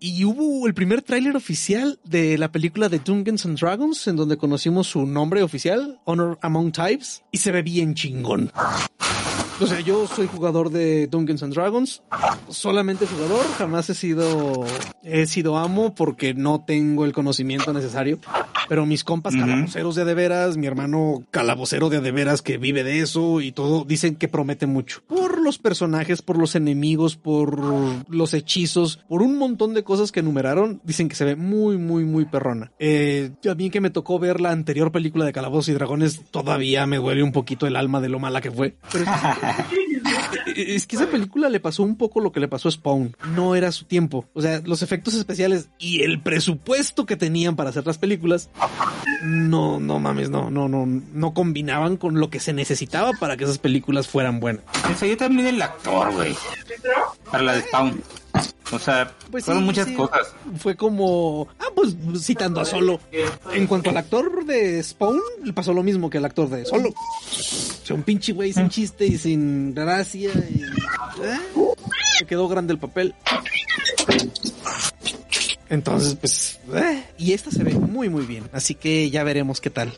Y hubo el primer tráiler oficial de la película de Dungeons and Dragons, en donde conocimos su nombre oficial, Honor Among Types, y se ve bien chingón. O sea, yo soy jugador de Dungeons and Dragons, solamente jugador, jamás he sido he sido amo porque no tengo el conocimiento necesario, pero mis compas calaboceros de de veras, mi hermano calabocero de de veras que vive de eso y todo, dicen que promete mucho. Por los personajes, por los enemigos, por los hechizos, por un montón de cosas que enumeraron, dicen que se ve muy, muy, muy perrona. Eh, a mí que me tocó ver la anterior película de Calabozos y Dragones, todavía me duele un poquito el alma de lo mala que fue. Pero es que esa película le pasó un poco lo que le pasó a Spawn. No era su tiempo. O sea, los efectos especiales y el presupuesto que tenían para hacer las películas, no, no mames, no, no, no, no combinaban con lo que se necesitaba para que esas películas fueran buenas. Yo también el actor, güey. Para la de Spawn. O sea, Pues fueron sí, muchas sí. cosas. Fue como, ah, pues citando a Solo. En cuanto al actor de Spawn, le pasó lo mismo que al actor de Solo. O sea, un pinche güey sin chiste y sin gracia y... ¿eh? Se quedó grande el papel. Entonces, pues... ¿eh? Y esta se ve muy, muy bien. Así que ya veremos qué tal.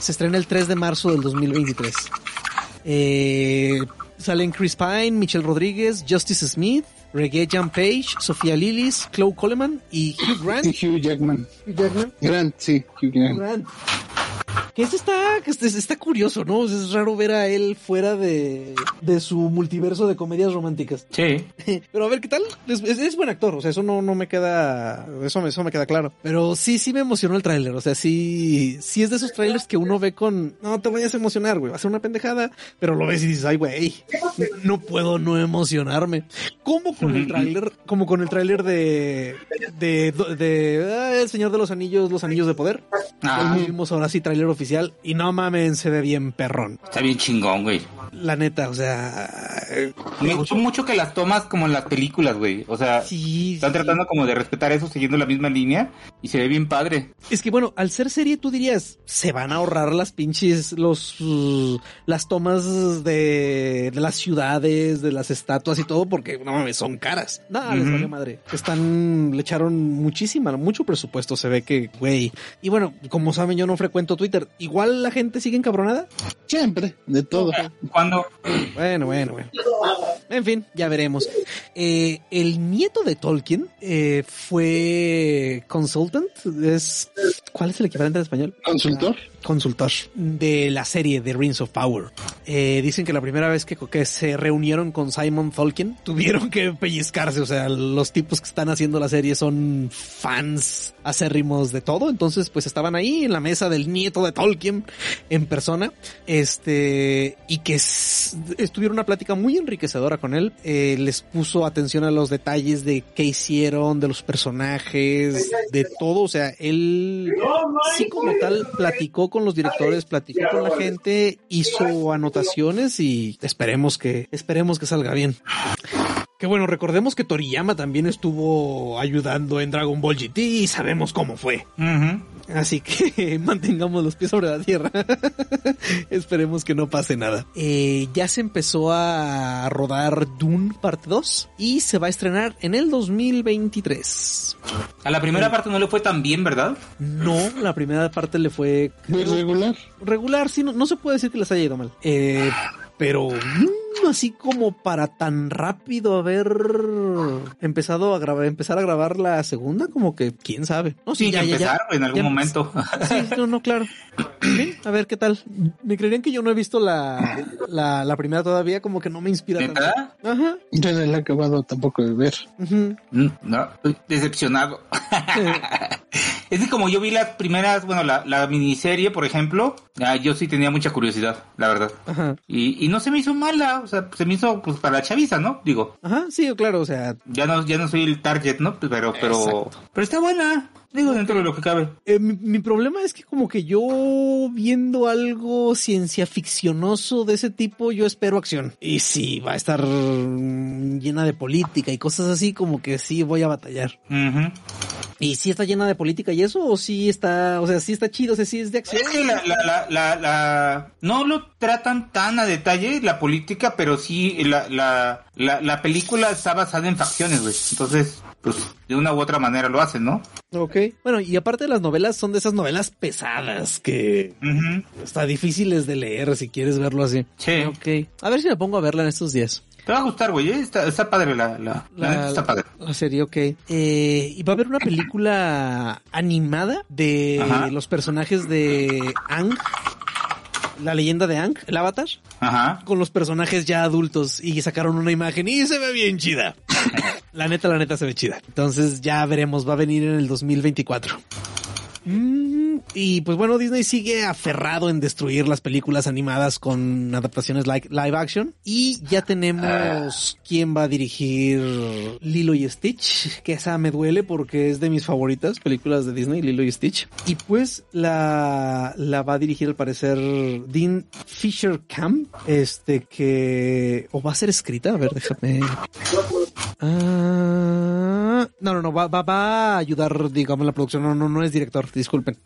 Se estrena el 3 de marzo del 2023. Eh, salen Chris Pine, Michelle Rodríguez, Justice Smith, Reggae Jan Page, Sofía Lillis, Chloe Coleman y Hugh Grant. Y Hugh Jackman. Hugh Jackman. Grant, sí, Hugh Grant. Grant. Que este está, que este- está curioso, ¿no? Es raro ver a él fuera de, de su multiverso de comedias románticas. Sí. Pero a ver qué tal. Es, es- es buen actor, o sea, eso no, no me queda, eso me, eso me queda claro. Pero sí, sí me emocionó el tráiler, o sea, sí, sí es de esos trailers que uno ve con, no te vayas a emocionar, güey, va a ser una pendejada, pero lo ves y dices, ay, güey, no puedo no emocionarme. Como con el tráiler, como con el tráiler de, de, de, ah, El Señor de los Anillos, Los Anillos de Poder. Ah. Hoy vimos ahora sí tráiler oficial y no mamen, se ve bien perrón. Está bien chingón, güey. La neta, o sea, Me gustó mucho que las tomas como en las películas, güey. O sea, sí, están sí. tratando como de respetar eso siguiendo la misma línea. Y se ve bien padre. Es que bueno, al ser serie tú dirías, se van a ahorrar las pinches, los, uh, las tomas de, de las ciudades, de las estatuas y todo, porque no mames, son caras. Nada, les vale madre. Están, le echaron muchísima, mucho presupuesto, se ve que, güey. Y bueno, como saben, yo no frecuento Twitter. Igual la gente sigue encabronada. Siempre, de todo. Cuando Bueno, bueno, bueno. En fin, ya veremos. Eh, el nieto de Tolkien eh, fue consultant. Es, ¿Cuál es el equivalente en español? Consultor. Consultor de la serie de Rings of Power. Eh, dicen que la primera vez que, que se reunieron con Simon Tolkien tuvieron que pellizcarse. O sea, los tipos que están haciendo la serie son fans acérrimos de todo. Entonces, pues estaban ahí en la mesa del nieto de Tolkien en persona. Este, y que estuvieron una plática muy enriquecedora con él. Eh, les puso atención a los detalles de qué hicieron, de los personajes, de todo. O sea, él sí como tal platicó con los directores, platicó con la gente, hizo anotaciones y esperemos que, esperemos que salga bien. Que bueno, recordemos que Toriyama también estuvo ayudando en Dragon Ball GT y sabemos cómo fue. Así que mantengamos los pies sobre la tierra. Esperemos que no pase nada. Eh, ya se empezó a rodar Dune parte 2 y se va a estrenar en el 2023. a la primera parte no le fue tan bien, ¿verdad? No, la primera parte le fue Muy regular. regular, sí, no, no se puede decir que les haya ido mal. Eh, pero mm, así como para tan rápido haber empezado a grabar, empezar a grabar la segunda, como que quién sabe. No, Sí, que empezar en algún Ya- momento. Sí, no, no, claro. Sí, a ver qué tal. Me creerían que yo no he visto la, la, la primera todavía, como que no me inspira tanto. Ajá. Yo no la he acabado tampoco de ver. Mm, No, estoy decepcionado. Es que como yo vi las primeras, bueno, la, la miniserie, por ejemplo, ah, yo sí tenía mucha curiosidad, la verdad. Ajá. Y, y no se me hizo mala, o sea, se me hizo pues para la chaviza, ¿no? Digo, Ajá, sí, claro, o sea, ya no, ya no soy el target, ¿no? Pero, pero, Exacto. pero está buena, digo, dentro de lo que cabe. Eh, mi, mi problema es que como que yo viendo algo ciencia ficcionoso de ese tipo, yo espero acción. Y si va a estar mm, llena de política y cosas así, como que sí voy a batallar. Ujú. ¿Y si está llena de política y eso? ¿O si está, o sea, si está chido, o sea, si es de acción? Es que la, la, la, la, no lo tratan tan a detalle la política, pero sí la, la, la, la película está basada en facciones, güey. Entonces, pues de una u otra manera lo hacen, ¿no? Ok. Bueno, y aparte de las novelas, son de esas novelas pesadas que Ujú. está difíciles de leer si quieres verlo así. Sí. Ok. A ver si me pongo a verla en estos días. Te va a gustar, güey. ¿eh? Está, está padre la, la, la neta está padre. la serie, ok. Eh, y va a haber una película animada de Ajá. los personajes de Ang. La leyenda de Ang, el avatar, Ajá. con los personajes ya adultos y sacaron una imagen y se ve bien chida. La neta, la neta se ve chida. Entonces ya veremos, va a venir en el 2024. Mm, y pues bueno, Disney sigue aferrado en destruir las películas animadas con adaptaciones like, live action. Y ya tenemos quién va a dirigir Lilo y Stitch, que esa me duele porque es de mis favoritas películas de Disney, Lilo y Stitch. Y pues la, la va a dirigir al parecer Dean Fisher Camp, este que... o va a ser escrita, a ver, déjame... Ah, no, no, no, va, va, va a ayudar, digamos, la producción. No, no, no es director, disculpen.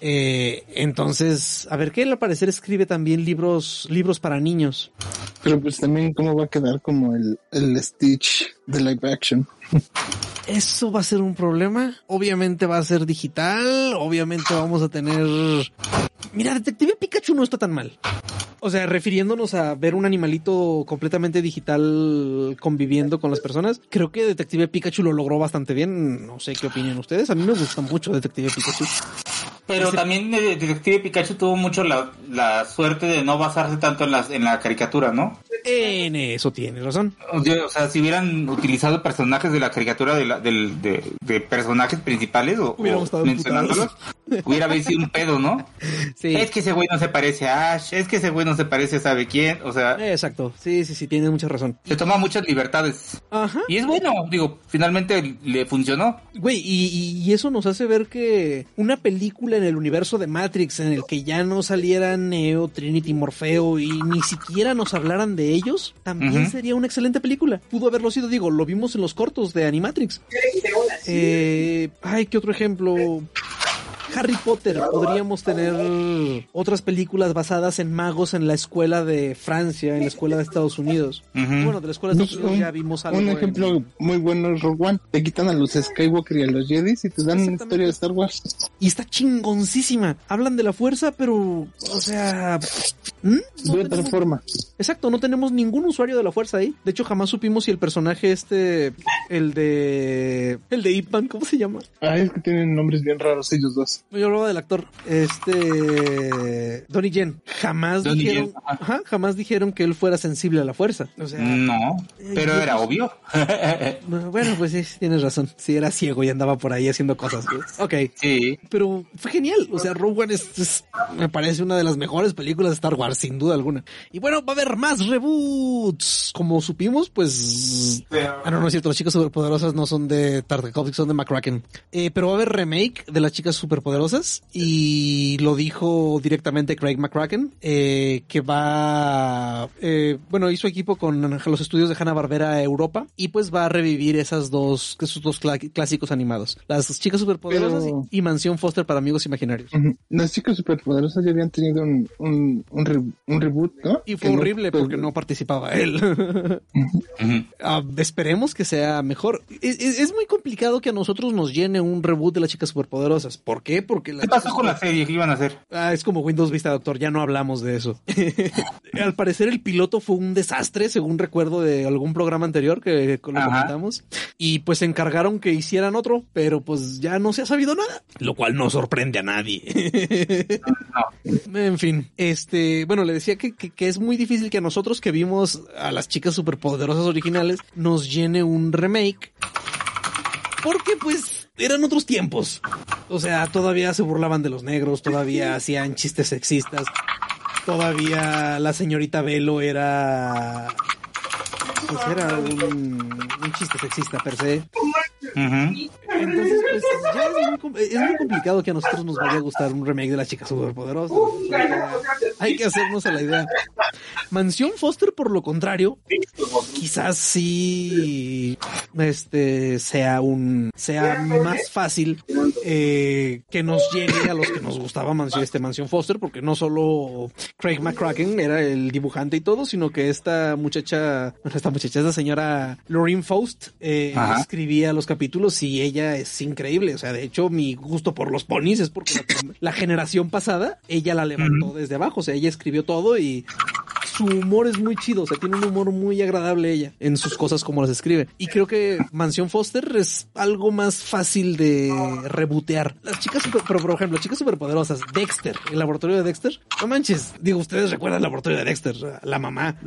Eh, entonces, a ver, que él al parecer escribe también libros, libros para niños. Pero pues también cómo va a quedar como el, el Stitch de live action. Eso va a ser un problema. Obviamente va a ser digital. Obviamente vamos a tener. Mira, Detective Pikachu no está tan mal. O sea, refiriéndonos a ver un animalito completamente digital conviviendo con las personas, creo que Detective Pikachu lo logró bastante bien. No sé qué opinan ustedes. A mí me gusta mucho Detective Pikachu. Pero también eh, Detective Pikachu tuvo mucho la, la suerte de no basarse tanto en, las, en la caricatura, ¿no? En eso tienes razón. O sea, si hubieran utilizado personajes de la caricatura de, la, del- de, de personajes principales o, o mencionándolos, hubiera sido un pedo, ¿no? Sí. Es que ese güey no se parece a Ash, es que ese güey no se parece a sabe quién, o sea, Exacto. Sí, sí, sí, tienes mucha razón. se toma muchas libertades. Ajá. Y es bueno, digo, finalmente le funcionó. Güey, y- y eso nos hace ver que una película en el universo de Matrix en el que ya no salieran Neo, Trinity, Morfeo y ni siquiera nos hablaran de ellos, también sería una excelente película. Pudo haberlo sido, digo, lo vimos en los cortos de Animatrix. Eh, ay, ¿qué otro ejemplo? Harry Potter, podríamos tener otras películas basadas en magos en la escuela de Francia, en la escuela de Estados Unidos. Bueno, de la escuela de Estados Unidos ya vimos algo. Un en- ejemplo muy bueno es Rogue One. Te quitan a los Skywalker y a los Jedi y te dan una historia de Star Wars. Y está chingoncísima. Hablan de la fuerza, pero, o sea... ¿hmm? No de otra tenemos- forma. Exacto, no tenemos ningún usuario de la fuerza ahí. De hecho, jamás supimos si el personaje este, el de... El de Ip Man, ¿cómo se llama? Ah, es que tienen nombres bien raros ellos dos. Yo hablaba del actor, este Donnie Yen. Jamás Donnie dijeron, Yen, ajá. ajá, jamás dijeron que él fuera sensible a la fuerza. O sea, No, pero era obvio. bueno, pues sí, tienes razón. Sí, era ciego y andaba por ahí haciendo cosas. Ok, Sí. pero fue genial. O sea, Rogue One es, es- me parece una de las mejores películas de Star Wars, sin duda alguna. Y bueno, va a haber más reboots. Como supimos, pues. Ah, no, no es cierto. Las chicas superpoderosas no son de Tartakovsky, son de McCracken. Eh, pero va a haber remake de las chicas superpoderosas. Y lo dijo directamente Craig McCracken, eh, que va. eh, bueno, hizo equipo con los estudios de Hanna Barbera Europa. Y pues va a revivir esas dos, esos dos clásicos animados: las chicas superpoderosas Pero- y, y Mansión Foster para amigos imaginarios. Las chicas superpoderosas ya habían tenido un, un, un, re- un reboot, ¿no? Y fue Que no- horrible pues, porque no participaba él. Ah, esperemos que sea mejor. Es, es- es muy complicado que a nosotros nos llene un reboot de las chicas superpoderosas. ¿Por qué? Porque ¿Qué pasó con la serie que iban a hacer? Ah, es como Windows Vista, doctor. Ya no hablamos de eso. Al parecer el piloto fue un desastre, según recuerdo de algún programa anterior que lo Ajá. comentamos. Y pues se encargaron que hicieran otro, pero pues ya no se ha sabido nada. Lo cual no sorprende a nadie. En fin, este, bueno, le decía que, que, que es muy difícil que a nosotros que vimos a las chicas superpoderosas originales nos llene un remake. Porque pues eran otros tiempos. O sea, todavía se burlaban de los negros, todavía hacían chistes sexistas, todavía la señorita Velo era... Pues era un, un chiste sexista per se. Ujú. Entonces, pues ya es muy, com- es muy complicado que a nosotros nos vaya a gustar un remake de las chicas superpoderosas. O sea, hay que hacernos a la idea. Mansión Foster, por lo contrario, quizás sí este sea un sea más fácil eh, que nos llegue a los que nos gustaba Mansión, este Mansión Foster, porque no solo Craig McCracken era el dibujante y todo, sino que esta muchacha, bueno, esta muchacha, esta señora Lorraine Faust eh, escribía los capítulos y ella es increíble. O sea, de hecho, mi gusto por los ponis es porque la, la generación pasada ella la levantó desde abajo. O sea, ella escribió todo y su humor es muy chido. O sea, tiene un humor muy agradable ella en sus cosas como las escribe. Y creo que Mansión Foster es algo más fácil de rebotear. Las chicas, pero por ejemplo, chicas superpoderosas, Dexter, el laboratorio de Dexter. No manches, digo, ustedes recuerdan el laboratorio de Dexter, la mamá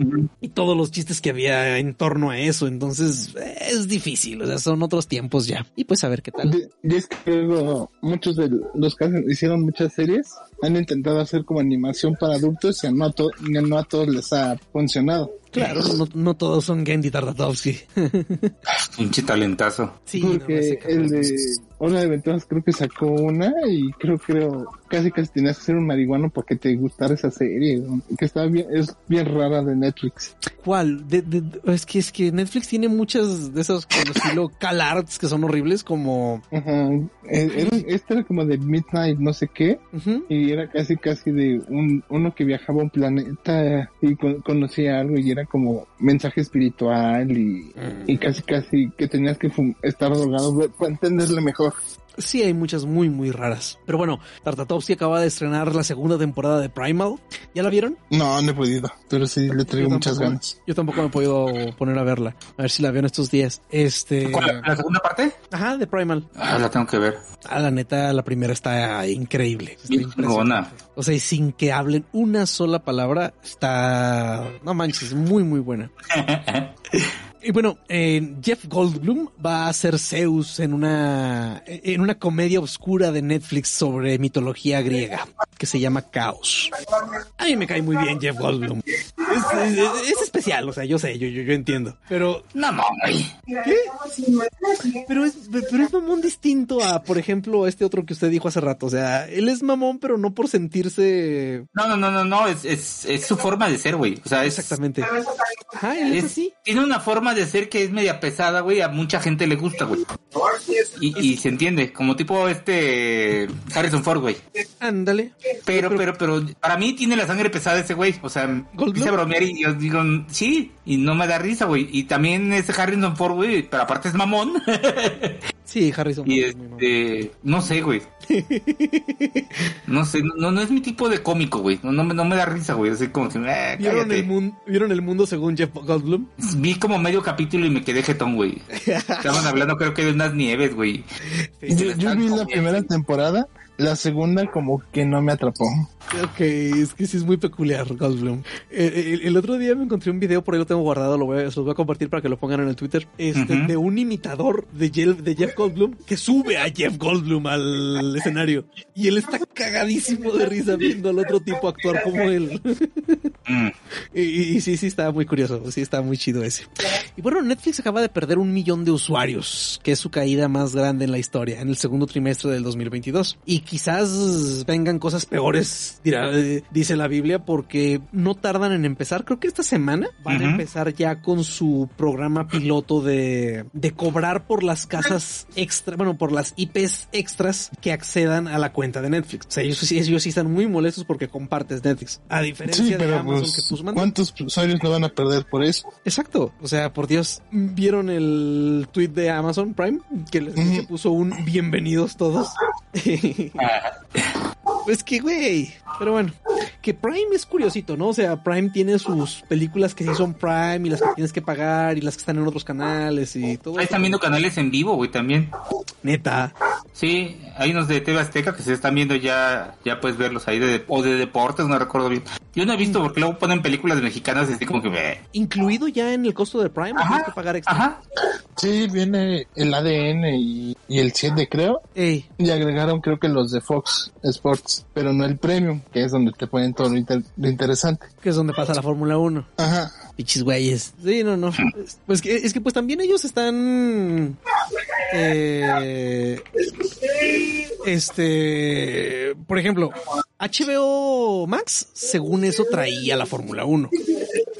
y todos los chistes que había en torno a eso. Entonces es difícil, o sea, son otros tiempos ya. Y pues a ver qué tal. de- y es que muchos de los que hicieron muchas series han intentado hacer como animación para adultos y no a, a todos les ha funcionado. Claro, no, no todos son Gendy Tartatovsky. Pinche talentazo. sí, no, Porque cabrón el de es- Hora de Aventuras creo que sacó una y creo creo casi casi tenías que ser un marihuano porque te gustara esa serie, ¿no? que está bien, es bien rara de Netflix. ¿Cuál? De- de- es que es que Netflix tiene muchas de esos con estilo CalArts que son horribles como Ajá. Era, este era como de Midnight no sé qué ujú, y era casi casi de un uno que viajaba a un planeta y con- conocía algo y era como mensaje espiritual y, y casi casi que tenías que estar drogado para entenderle mejor. Sí, hay muchas muy, muy raras. Pero bueno, Tartatovsky acaba de estrenar la segunda temporada de Primal. ¿Ya la vieron? No, no he podido, pero sí le traigo muchas ganas. Yo tampoco me he podido poner a verla. A ver si la veo en estos días. Este. ¿Cuál, ¿La segunda parte? Ajá, de Primal. Ah, la tengo que ver. Ah, la neta, la primera está increíble. Está. O sea, y sin que hablen una sola palabra, está. No manches, muy, muy buena. Y bueno, eh, Jeff Goldblum va a ser Zeus en una en una comedia oscura de Netflix sobre mitología griega que se llama Caos. A mí me cae muy bien Jeff Goldblum. Es, es- es especial, o sea, yo sé, yo, yo, yo entiendo. Pero, No, no, güey. pero es, pero es mamón distinto a, por ejemplo, este otro que usted dijo hace rato. O sea, él es mamón, pero no por sentirse No, no, no, no, no, es, es, es su forma de ser, güey. O sea, exactamente. Ajá, él es es- así. tiene una forma de ser que es media pesada, güey, a mucha gente le gusta, güey. Y, y se entiende, como tipo este Harrison Ford, güey. Ándale. Pero, pero, pero, para mí tiene la sangre pesada ese güey. O sea, ¿Goldblum? a bromear y yo digo, sí, y no me da risa, güey. Y también ese Harrison Ford, güey, pero aparte es mamón. Sí, Harrison. y Ford este, no sé, güey. No sé, no, no es mi tipo de cómico, güey. No, no, me- no me da risa, güey. Así como que, eh, ¿Vieron el, mun- ¿Vieron el mundo según Jeff Goldblum? Vi como medio capítulo y me quedé jetón, güey. Estaban hablando creo que de unas nieves, güey. Yo, yo vi la primera temporada, la segunda como que no me atrapó. Ok, es que sí es muy peculiar, Goldblum. Eh, El, el otro día me encontré un video, por ahí lo tengo guardado, lo voy a, se los voy a compartir para que lo pongan en el Twitter, este, de un imitador de Jeff, de Jeff Goldblum que sube a Jeff Goldblum al escenario. Y él está cagadísimo de risa viendo al otro tipo actuar como él. Mm. Y, y- y sí, sí, está muy curioso. Sí, está muy chido ese. Y bueno, Netflix acaba de perder un millón de usuarios, que es su caída más grande en la historia, en el segundo trimestre del 2022. Y quizás vengan cosas peores, dirá, eh, dice la Biblia, porque no tardan en empezar. Creo que esta semana van a empezar ya con su programa piloto de, de cobrar por las casas extra, bueno, por las IPs extras que accedan a la cuenta de Netflix. O sea, ellos, sí- ellos sí están muy molestos porque compartes Netflix. A diferencia Sí, de Amazon pues, que pues manda- ¿cuántos usuarios no van a perder por eso? Exacto. O sea, por Dios, ¿vieron el tweet de Amazon Prime? Que les puso un bienvenidos todos. pues que, güey. Pero bueno, que Prime es curiosito, ¿no? O sea, Prime tiene sus películas que sí son Prime y las que tienes que pagar y las que están en otros canales y todo. Ahí están viendo canales en vivo, güey, también. Neta. Sí, hay unos de TV Azteca que se están viendo ya, ya puedes verlos ahí, de, o de deportes, no recuerdo bien. Yo no he visto porque luego ponen películas mexicanas así como que me... Incluido ya en el costo de Prime, ¿o tienes que pagar extra. ajá. Sí, viene el ADN y, y el 7 creo. Ey, Y agregaron creo que los de Fox Sports, pero no el Premium, que es donde te ponen todo lo, inter- lo interesante. que es donde pasa la Fórmula 1. Ajá. Pichis güeyes. Sí, no, no. Pues que, es que pues también ellos están. eh, este. Por ejemplo, HBO Max, según eso, traía la Fórmula 1.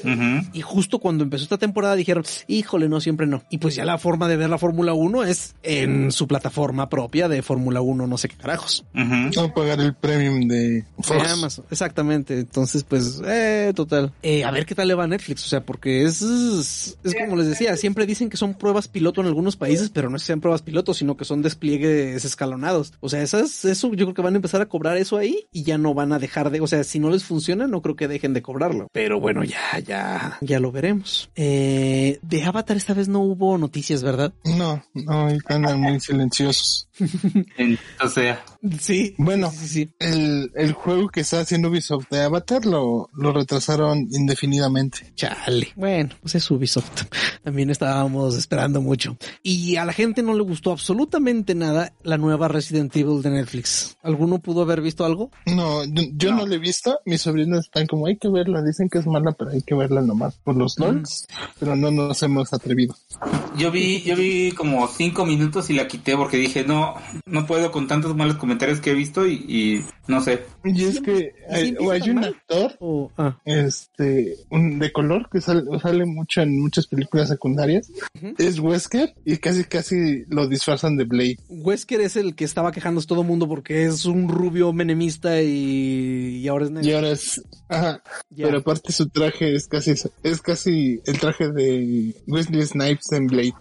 Ujú. Y justo cuando empezó esta temporada dijeron, híjole, no, siempre no. Y pues ya la forma de ver la Fórmula 1 es en su plataforma propia de Fórmula 1, no sé qué carajos. Ujú. No pagar el Premium de Fox. Amazon. Exactamente. Entonces, pues, eh, total. Eh, a ver qué tal le va a Netflix. O sea, porque es, es como les decía, siempre dicen que son pruebas piloto en algunos países, pero no es que sean pruebas piloto, sino que son despliegues escalonados. O sea, esas, eso yo creo que van a empezar a cobrar eso ahí y ya no van a dejar de, o sea, si no les funciona, no creo que dejen de cobrarlo. Pero bueno, ya, ya, ya lo veremos. Eh, de Avatar esta vez no hubo noticias, ¿verdad? No, no, están muy silenciosos. O sea, Sí. Bueno, Sí, sí, sí. el, el juego que está haciendo Ubisoft de Avatar lo, lo retrasaron indefinidamente. Chale. Bueno, pues es Ubisoft. También estábamos esperando mucho. Y a la gente no le gustó absolutamente nada la nueva Resident Evil de Netflix. ¿Alguno pudo haber visto algo? No, yo, yo no. lo he visto. Mis sobrinos están como hay que verla. Dicen que es mala, pero hay que verla nomás por los LOLs. Pero no nos hemos atrevido. yo vi, yo vi como cinco minutos y la quité porque dije, no, no puedo con tantos malos comentarios que he visto y, y no sé. Y es que hay, empieza o hay un actor O, ah, este un de color que sale, sale mucho en muchas películas secundarias. Es Wesker y casi casi lo disfrazan de Blade. Wesker es el que estaba quejándose todo el mundo porque es un rubio menemista y, y ahora es Y negro. ahora es, ajá, pero aparte su traje es casi, es casi el traje de Wesley Snipes en Blade.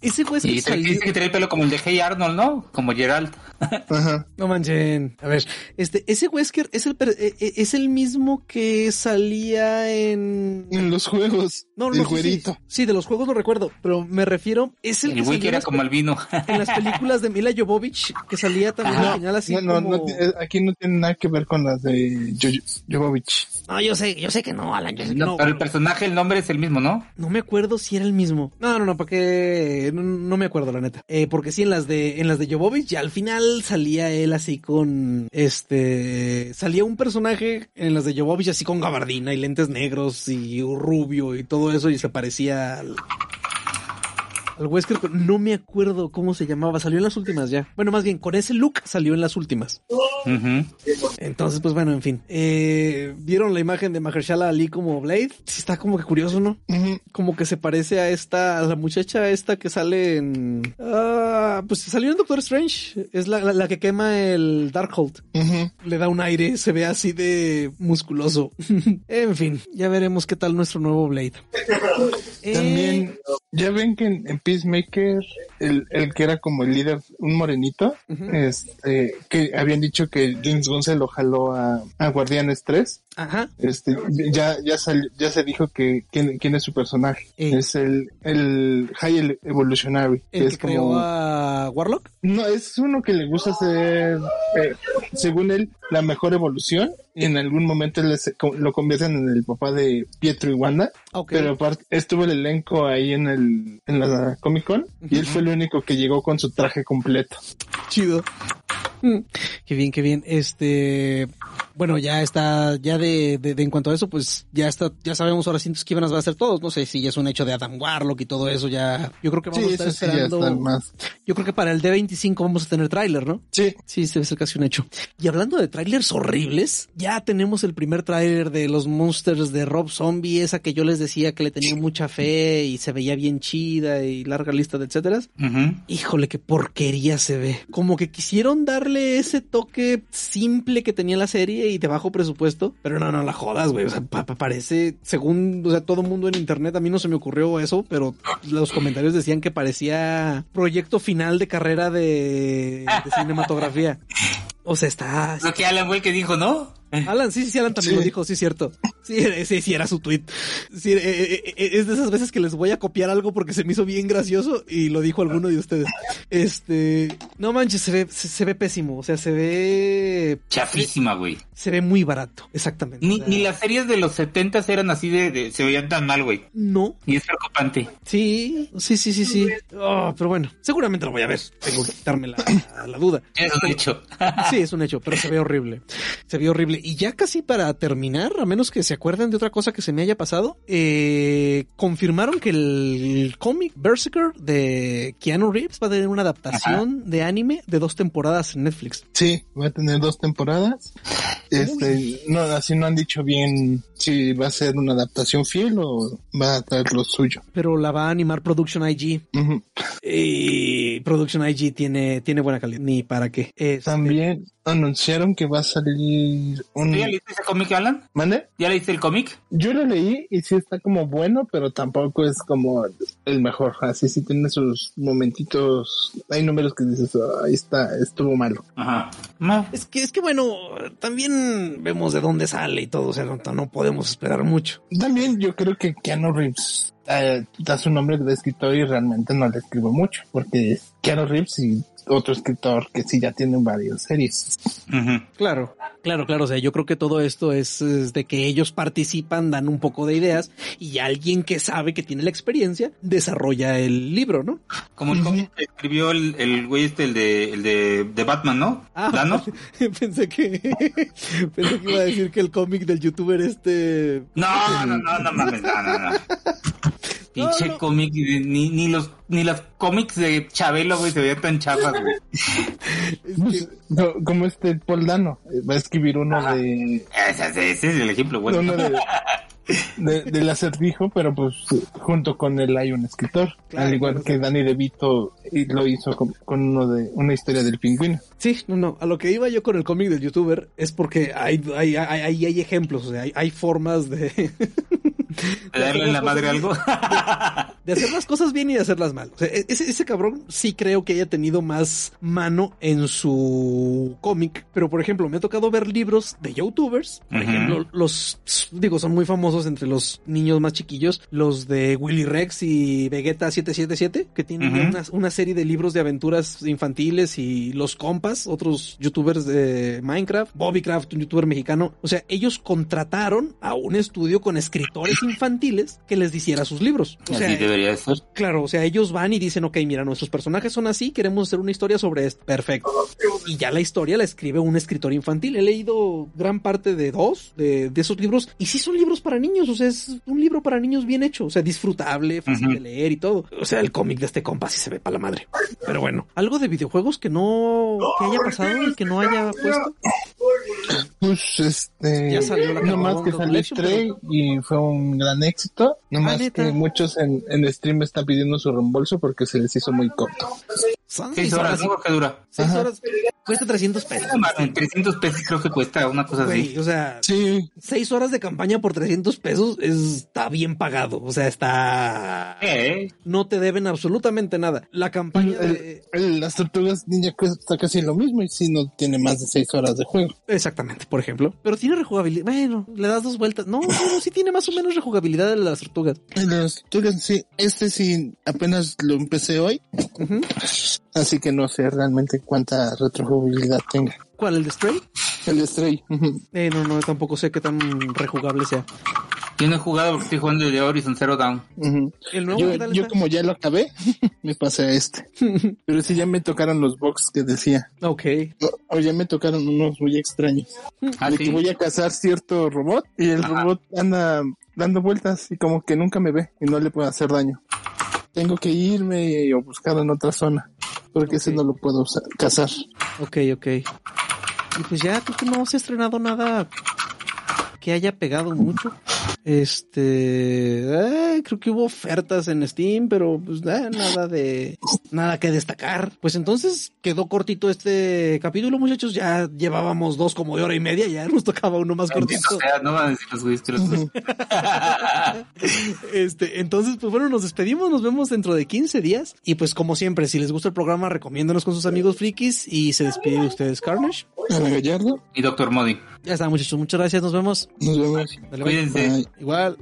Ese Wesker Y te- salió... que trae el pelo como el de Hey Arnold, ¿no? Como Gerald. Ajá. No manchen. A ver, este, ese Wesker es el, eh, eh, es el mismo que salía en... En los juegos. No, no, el no, sí. Sí, sí, de los juegos lo recuerdo, pero me refiero, es el, El que era las, como el vino. en las películas de Mila Jovovich, que salía también al final así No, no, como... no ti- eh, aquí no tiene nada que ver con las de Jo- Jovovich. No, yo sé, yo sé que no, Alan, yo sé que No, no. pero el personaje, el nombre es el mismo, ¿no? No me acuerdo si era el mismo. No, no, no, para qué, no, no me acuerdo la neta. Eh, porque sí en las de, en las de Jovovich, ya al final salía él así con, este, salía un personaje en las de Jovovich así con gabardina y lentes negros y rubio y todo eso y se parecía al, Al Wesker, no me acuerdo cómo se llamaba, salió en las últimas ya. Bueno, más bien, con ese look salió en las últimas. Entonces, pues bueno, en fin. Eh, ¿Vieron la imagen de Mahershala Ali como Blade? Sí, está como que curioso, ¿no? Como que se parece a esta, a la muchacha esta que sale en... Ah, pues salió en Doctor Strange. Es la, la, que quema el Darkhold. Le da un aire, se ve así de musculoso. en fin, ya veremos qué tal nuestro nuevo Blade. También, eh, ya ven que en, Peacemaker, el, el, que era como el líder, un morenito, este, que habían dicho que James Gunn se lo jaló a, a Guardianes 3. Ajá. Este, ya, ya, ya se dijo que quién, quién es su personaje. Es el, el High Evolutionary. ¿El que, es como... a Warlock? No, es uno que le gusta hacer, eh, según él, la mejor evolución. Y en algún momento lo convierten en el papá de Pietro y Wanda. Pero aparte, estuvo el elenco ahí en el, en la Comic Con. Y él fue el único que llegó con su traje completo. Chido. Mm. Qué bien, qué bien. Este, bueno, ya está, ya de, de, en cuanto a eso, pues ya está, ya sabemos ahora sí que van a hacer todos. No sé si ya es un hecho de Adam Warlock y todo eso, ya, yo creo que vamos a estar esperando. más. Yo creo que para el D25 vamos a tener tráiler, ¿no? Sí. Sí, debe ser casi un hecho. Y hablando de tráilers horribles, ya tenemos el primer tráiler de los monsters de Rob Zombie, esa que yo les decía que le tenía mucha fe y se veía bien chida y larga lista de etcétera. Híjole, qué porquería se ve. Como que quisieron darle ese toque simple que tenía la serie y de bajo presupuesto, pero no, no la jodas, güey. O sea, parece, según, o sea, todo mundo en internet, a mí no se me ocurrió eso, pero los comentarios decían que parecía proyecto final de carrera de, de cinematografía. O sea, está. Lo que Alan fue que dijo, ¿no? Alan, sí, sí, Alan también lo dijo, sí, cierto. Sí, sí, sí, era su tweet. Sí, eh, eh, eh, es de esas veces que les voy a copiar algo porque se me hizo bien gracioso y lo dijo alguno de ustedes. Este, no manches, se ve, se, ve pésimo. O sea, se ve. Chafísima, güey. Se ve muy barato, exactamente. Ni, ni las series de los 70 eran así de, se veían tan mal, güey. No. Y es preocupante. Sí, sí, sí, sí, sí. Oh, pero bueno, seguramente lo voy a ver. Tengo que quitarme la, la duda. Es un hecho. sí, es un hecho, pero se ve horrible. Se ve horrible. Y ya casi para terminar, a menos que se acuerden de otra cosa que se me haya pasado, eh, confirmaron que el cómic Berserker de Keanu Reeves va a tener una adaptación de anime de dos temporadas en Netflix. Sí, va a tener dos temporadas. Este, no, así no han dicho bien si va a ser una adaptación fiel o va a traer lo suyo. Pero la va a animar Production IG. Y Production IG tiene, tiene buena calidad. Ni para qué. Este, También anunciaron que va a salir un... ¿Ya leíste ese cómic, Alan? ¿Mande? ¿Ya leíste el cómic? Yo lo leí y sí está como bueno, pero tampoco es como el mejor. Así sí tiene sus momentitos. Hay números que dices, ahí está, estuvo malo. Ajá. Es que, es que bueno, también vemos de dónde sale y todo, o sea, no, no podemos esperar mucho. También yo creo que Keanu Reeves eh, da su nombre de escritor y realmente no le escribo mucho, porque Keanu Reeves y otro escritor que sí ya tiene varias series. Claro, claro, claro. O sea, yo creo que todo esto es, de que ellos participan, dan un poco de ideas y alguien que sabe que tiene la experiencia desarrolla el libro, ¿no? Como el cómic que escribió el, güey este, el de, el de, Batman, ¿no? Ah, pensé que pensé que iba a decir que el cómic del youtuber este. No, no, no, no mames, no, no, no. Pinche cómic, ni, ni los, ni los cómics de Chabelo, güey, se veían tan chafas, güey. Pues, como este Paul Dano, eh, va a escribir uno de... Ese, es el ejemplo, güey. Uno de, de, del acertijo, pero pues junto con él hay un escritor, al igual que Danny DeVito lo hizo con, uno de una historia del pingüino. Sí, no, no, a lo que iba yo con el cómic del youtuber es porque hay, hay, hay, hay ejemplos, o sea, hay, hay formas de... ¿De darle en la madre algo? De, hacer las cosas bien y de hacerlas mal. E-, ese, ese cabrón sí creo que haya tenido más mano en su cómic. Pero, por ejemplo, me ha tocado ver libros de youtubers. Por ejemplo, los, digo, son muy famosos entre los niños más chiquillos. Los de Willy Rex y Vegeta 777, que tienen una, serie de libros de aventuras infantiles y los compas, otros youtubers de Minecraft. Bobbycraft, un youtuber mexicano. O sea, ellos contrataron a un estudio con escritores infantiles que les hiciera sus libros. O sea, debería de ser. Claro, o sea, ellos van y dicen, ok, mira, nuestros personajes son así, queremos hacer una historia sobre esto. Perfecto. Y ya la historia la escribe un escritor infantil. He leído gran parte de dos de, de esos libros y sí son libros para niños, o sea, es un libro para niños bien hecho, o sea, disfrutable, fácil de leer y todo. O sea, el cómic de este compa sí se ve para la madre. Pero bueno, algo de videojuegos que no, que haya pasado y que no haya puesto. Pues este. Ya salió la No más Capcom que salió Stray y fue un gran éxito. No Ah, que muchos en, en stream están pidiendo su reembolso porque se les hizo muy corto. Son Seis horas, ¿no? ¿Qué dura? Seis Ajá. horas. Cuesta 300 pesos. No mames, 300 pesos creo que cuesta una cosa así. Güey, o sea, Sí, seis horas de campaña por 300 pesos está bien pagado. O sea, está... Eh, No te deben absolutamente nada. La campaña el- de... el- las tortugas ninja cuesta casi lo mismo y si no tiene más de seis horas de juego. Exactamente, por ejemplo. Pero tiene rejugabilidad. Bueno, le das dos vueltas. No, no, sí tiene más o menos rejugabilidad de las tortugas. Las tortugas sí, este sí apenas lo empecé hoy, Ujú. Así que no sé realmente cuánta retrojugabilidad tenga. ¿Cuál? ¿El de Stray? El de Stray. ujú. Eh, no, no, tampoco sé qué tan rejugable sea. yo no he jugado porque estoy jugando el de Horizon Zero Dawn. ¿El nuevo Yo, qué tal yo está? como ya lo acabé, me pasé a este. Pero sí ya me tocaron los box que decía. Ok. O, o ya me tocaron unos muy extraños. Ah, de que sí. voy a cazar cierto robot y el Ajá. robot anda dando vueltas y como que nunca me ve y no le puedo hacer daño. Tengo que irme o buscar en otra zona porque ese Ok. no lo puedo usar- cazar. Ok, ok. Y pues ya creo que no se ha estrenado nada que haya pegado mucho. Este, eh, creo que hubo ofertas en Steam, pero pues eh, nada de nada que destacar. Pues entonces quedó cortito este capítulo, muchachos. Ya llevábamos dos como de hora y media, ya nos tocaba uno más cortito. O sea, no van a decir los güeyes que los Ujú. Este, entonces, pues bueno, nos despedimos, nos vemos dentro de 15 días. Y pues como siempre, si les gusta el programa, recomiéndanos con sus amigos frikis y se despide de ustedes, Carnage. Ana Gallardo, Y Doctor Modi. Ya está, muchachos, muchas gracias, nos vemos. nos vemos. Dale. Cuídense. Bye igual.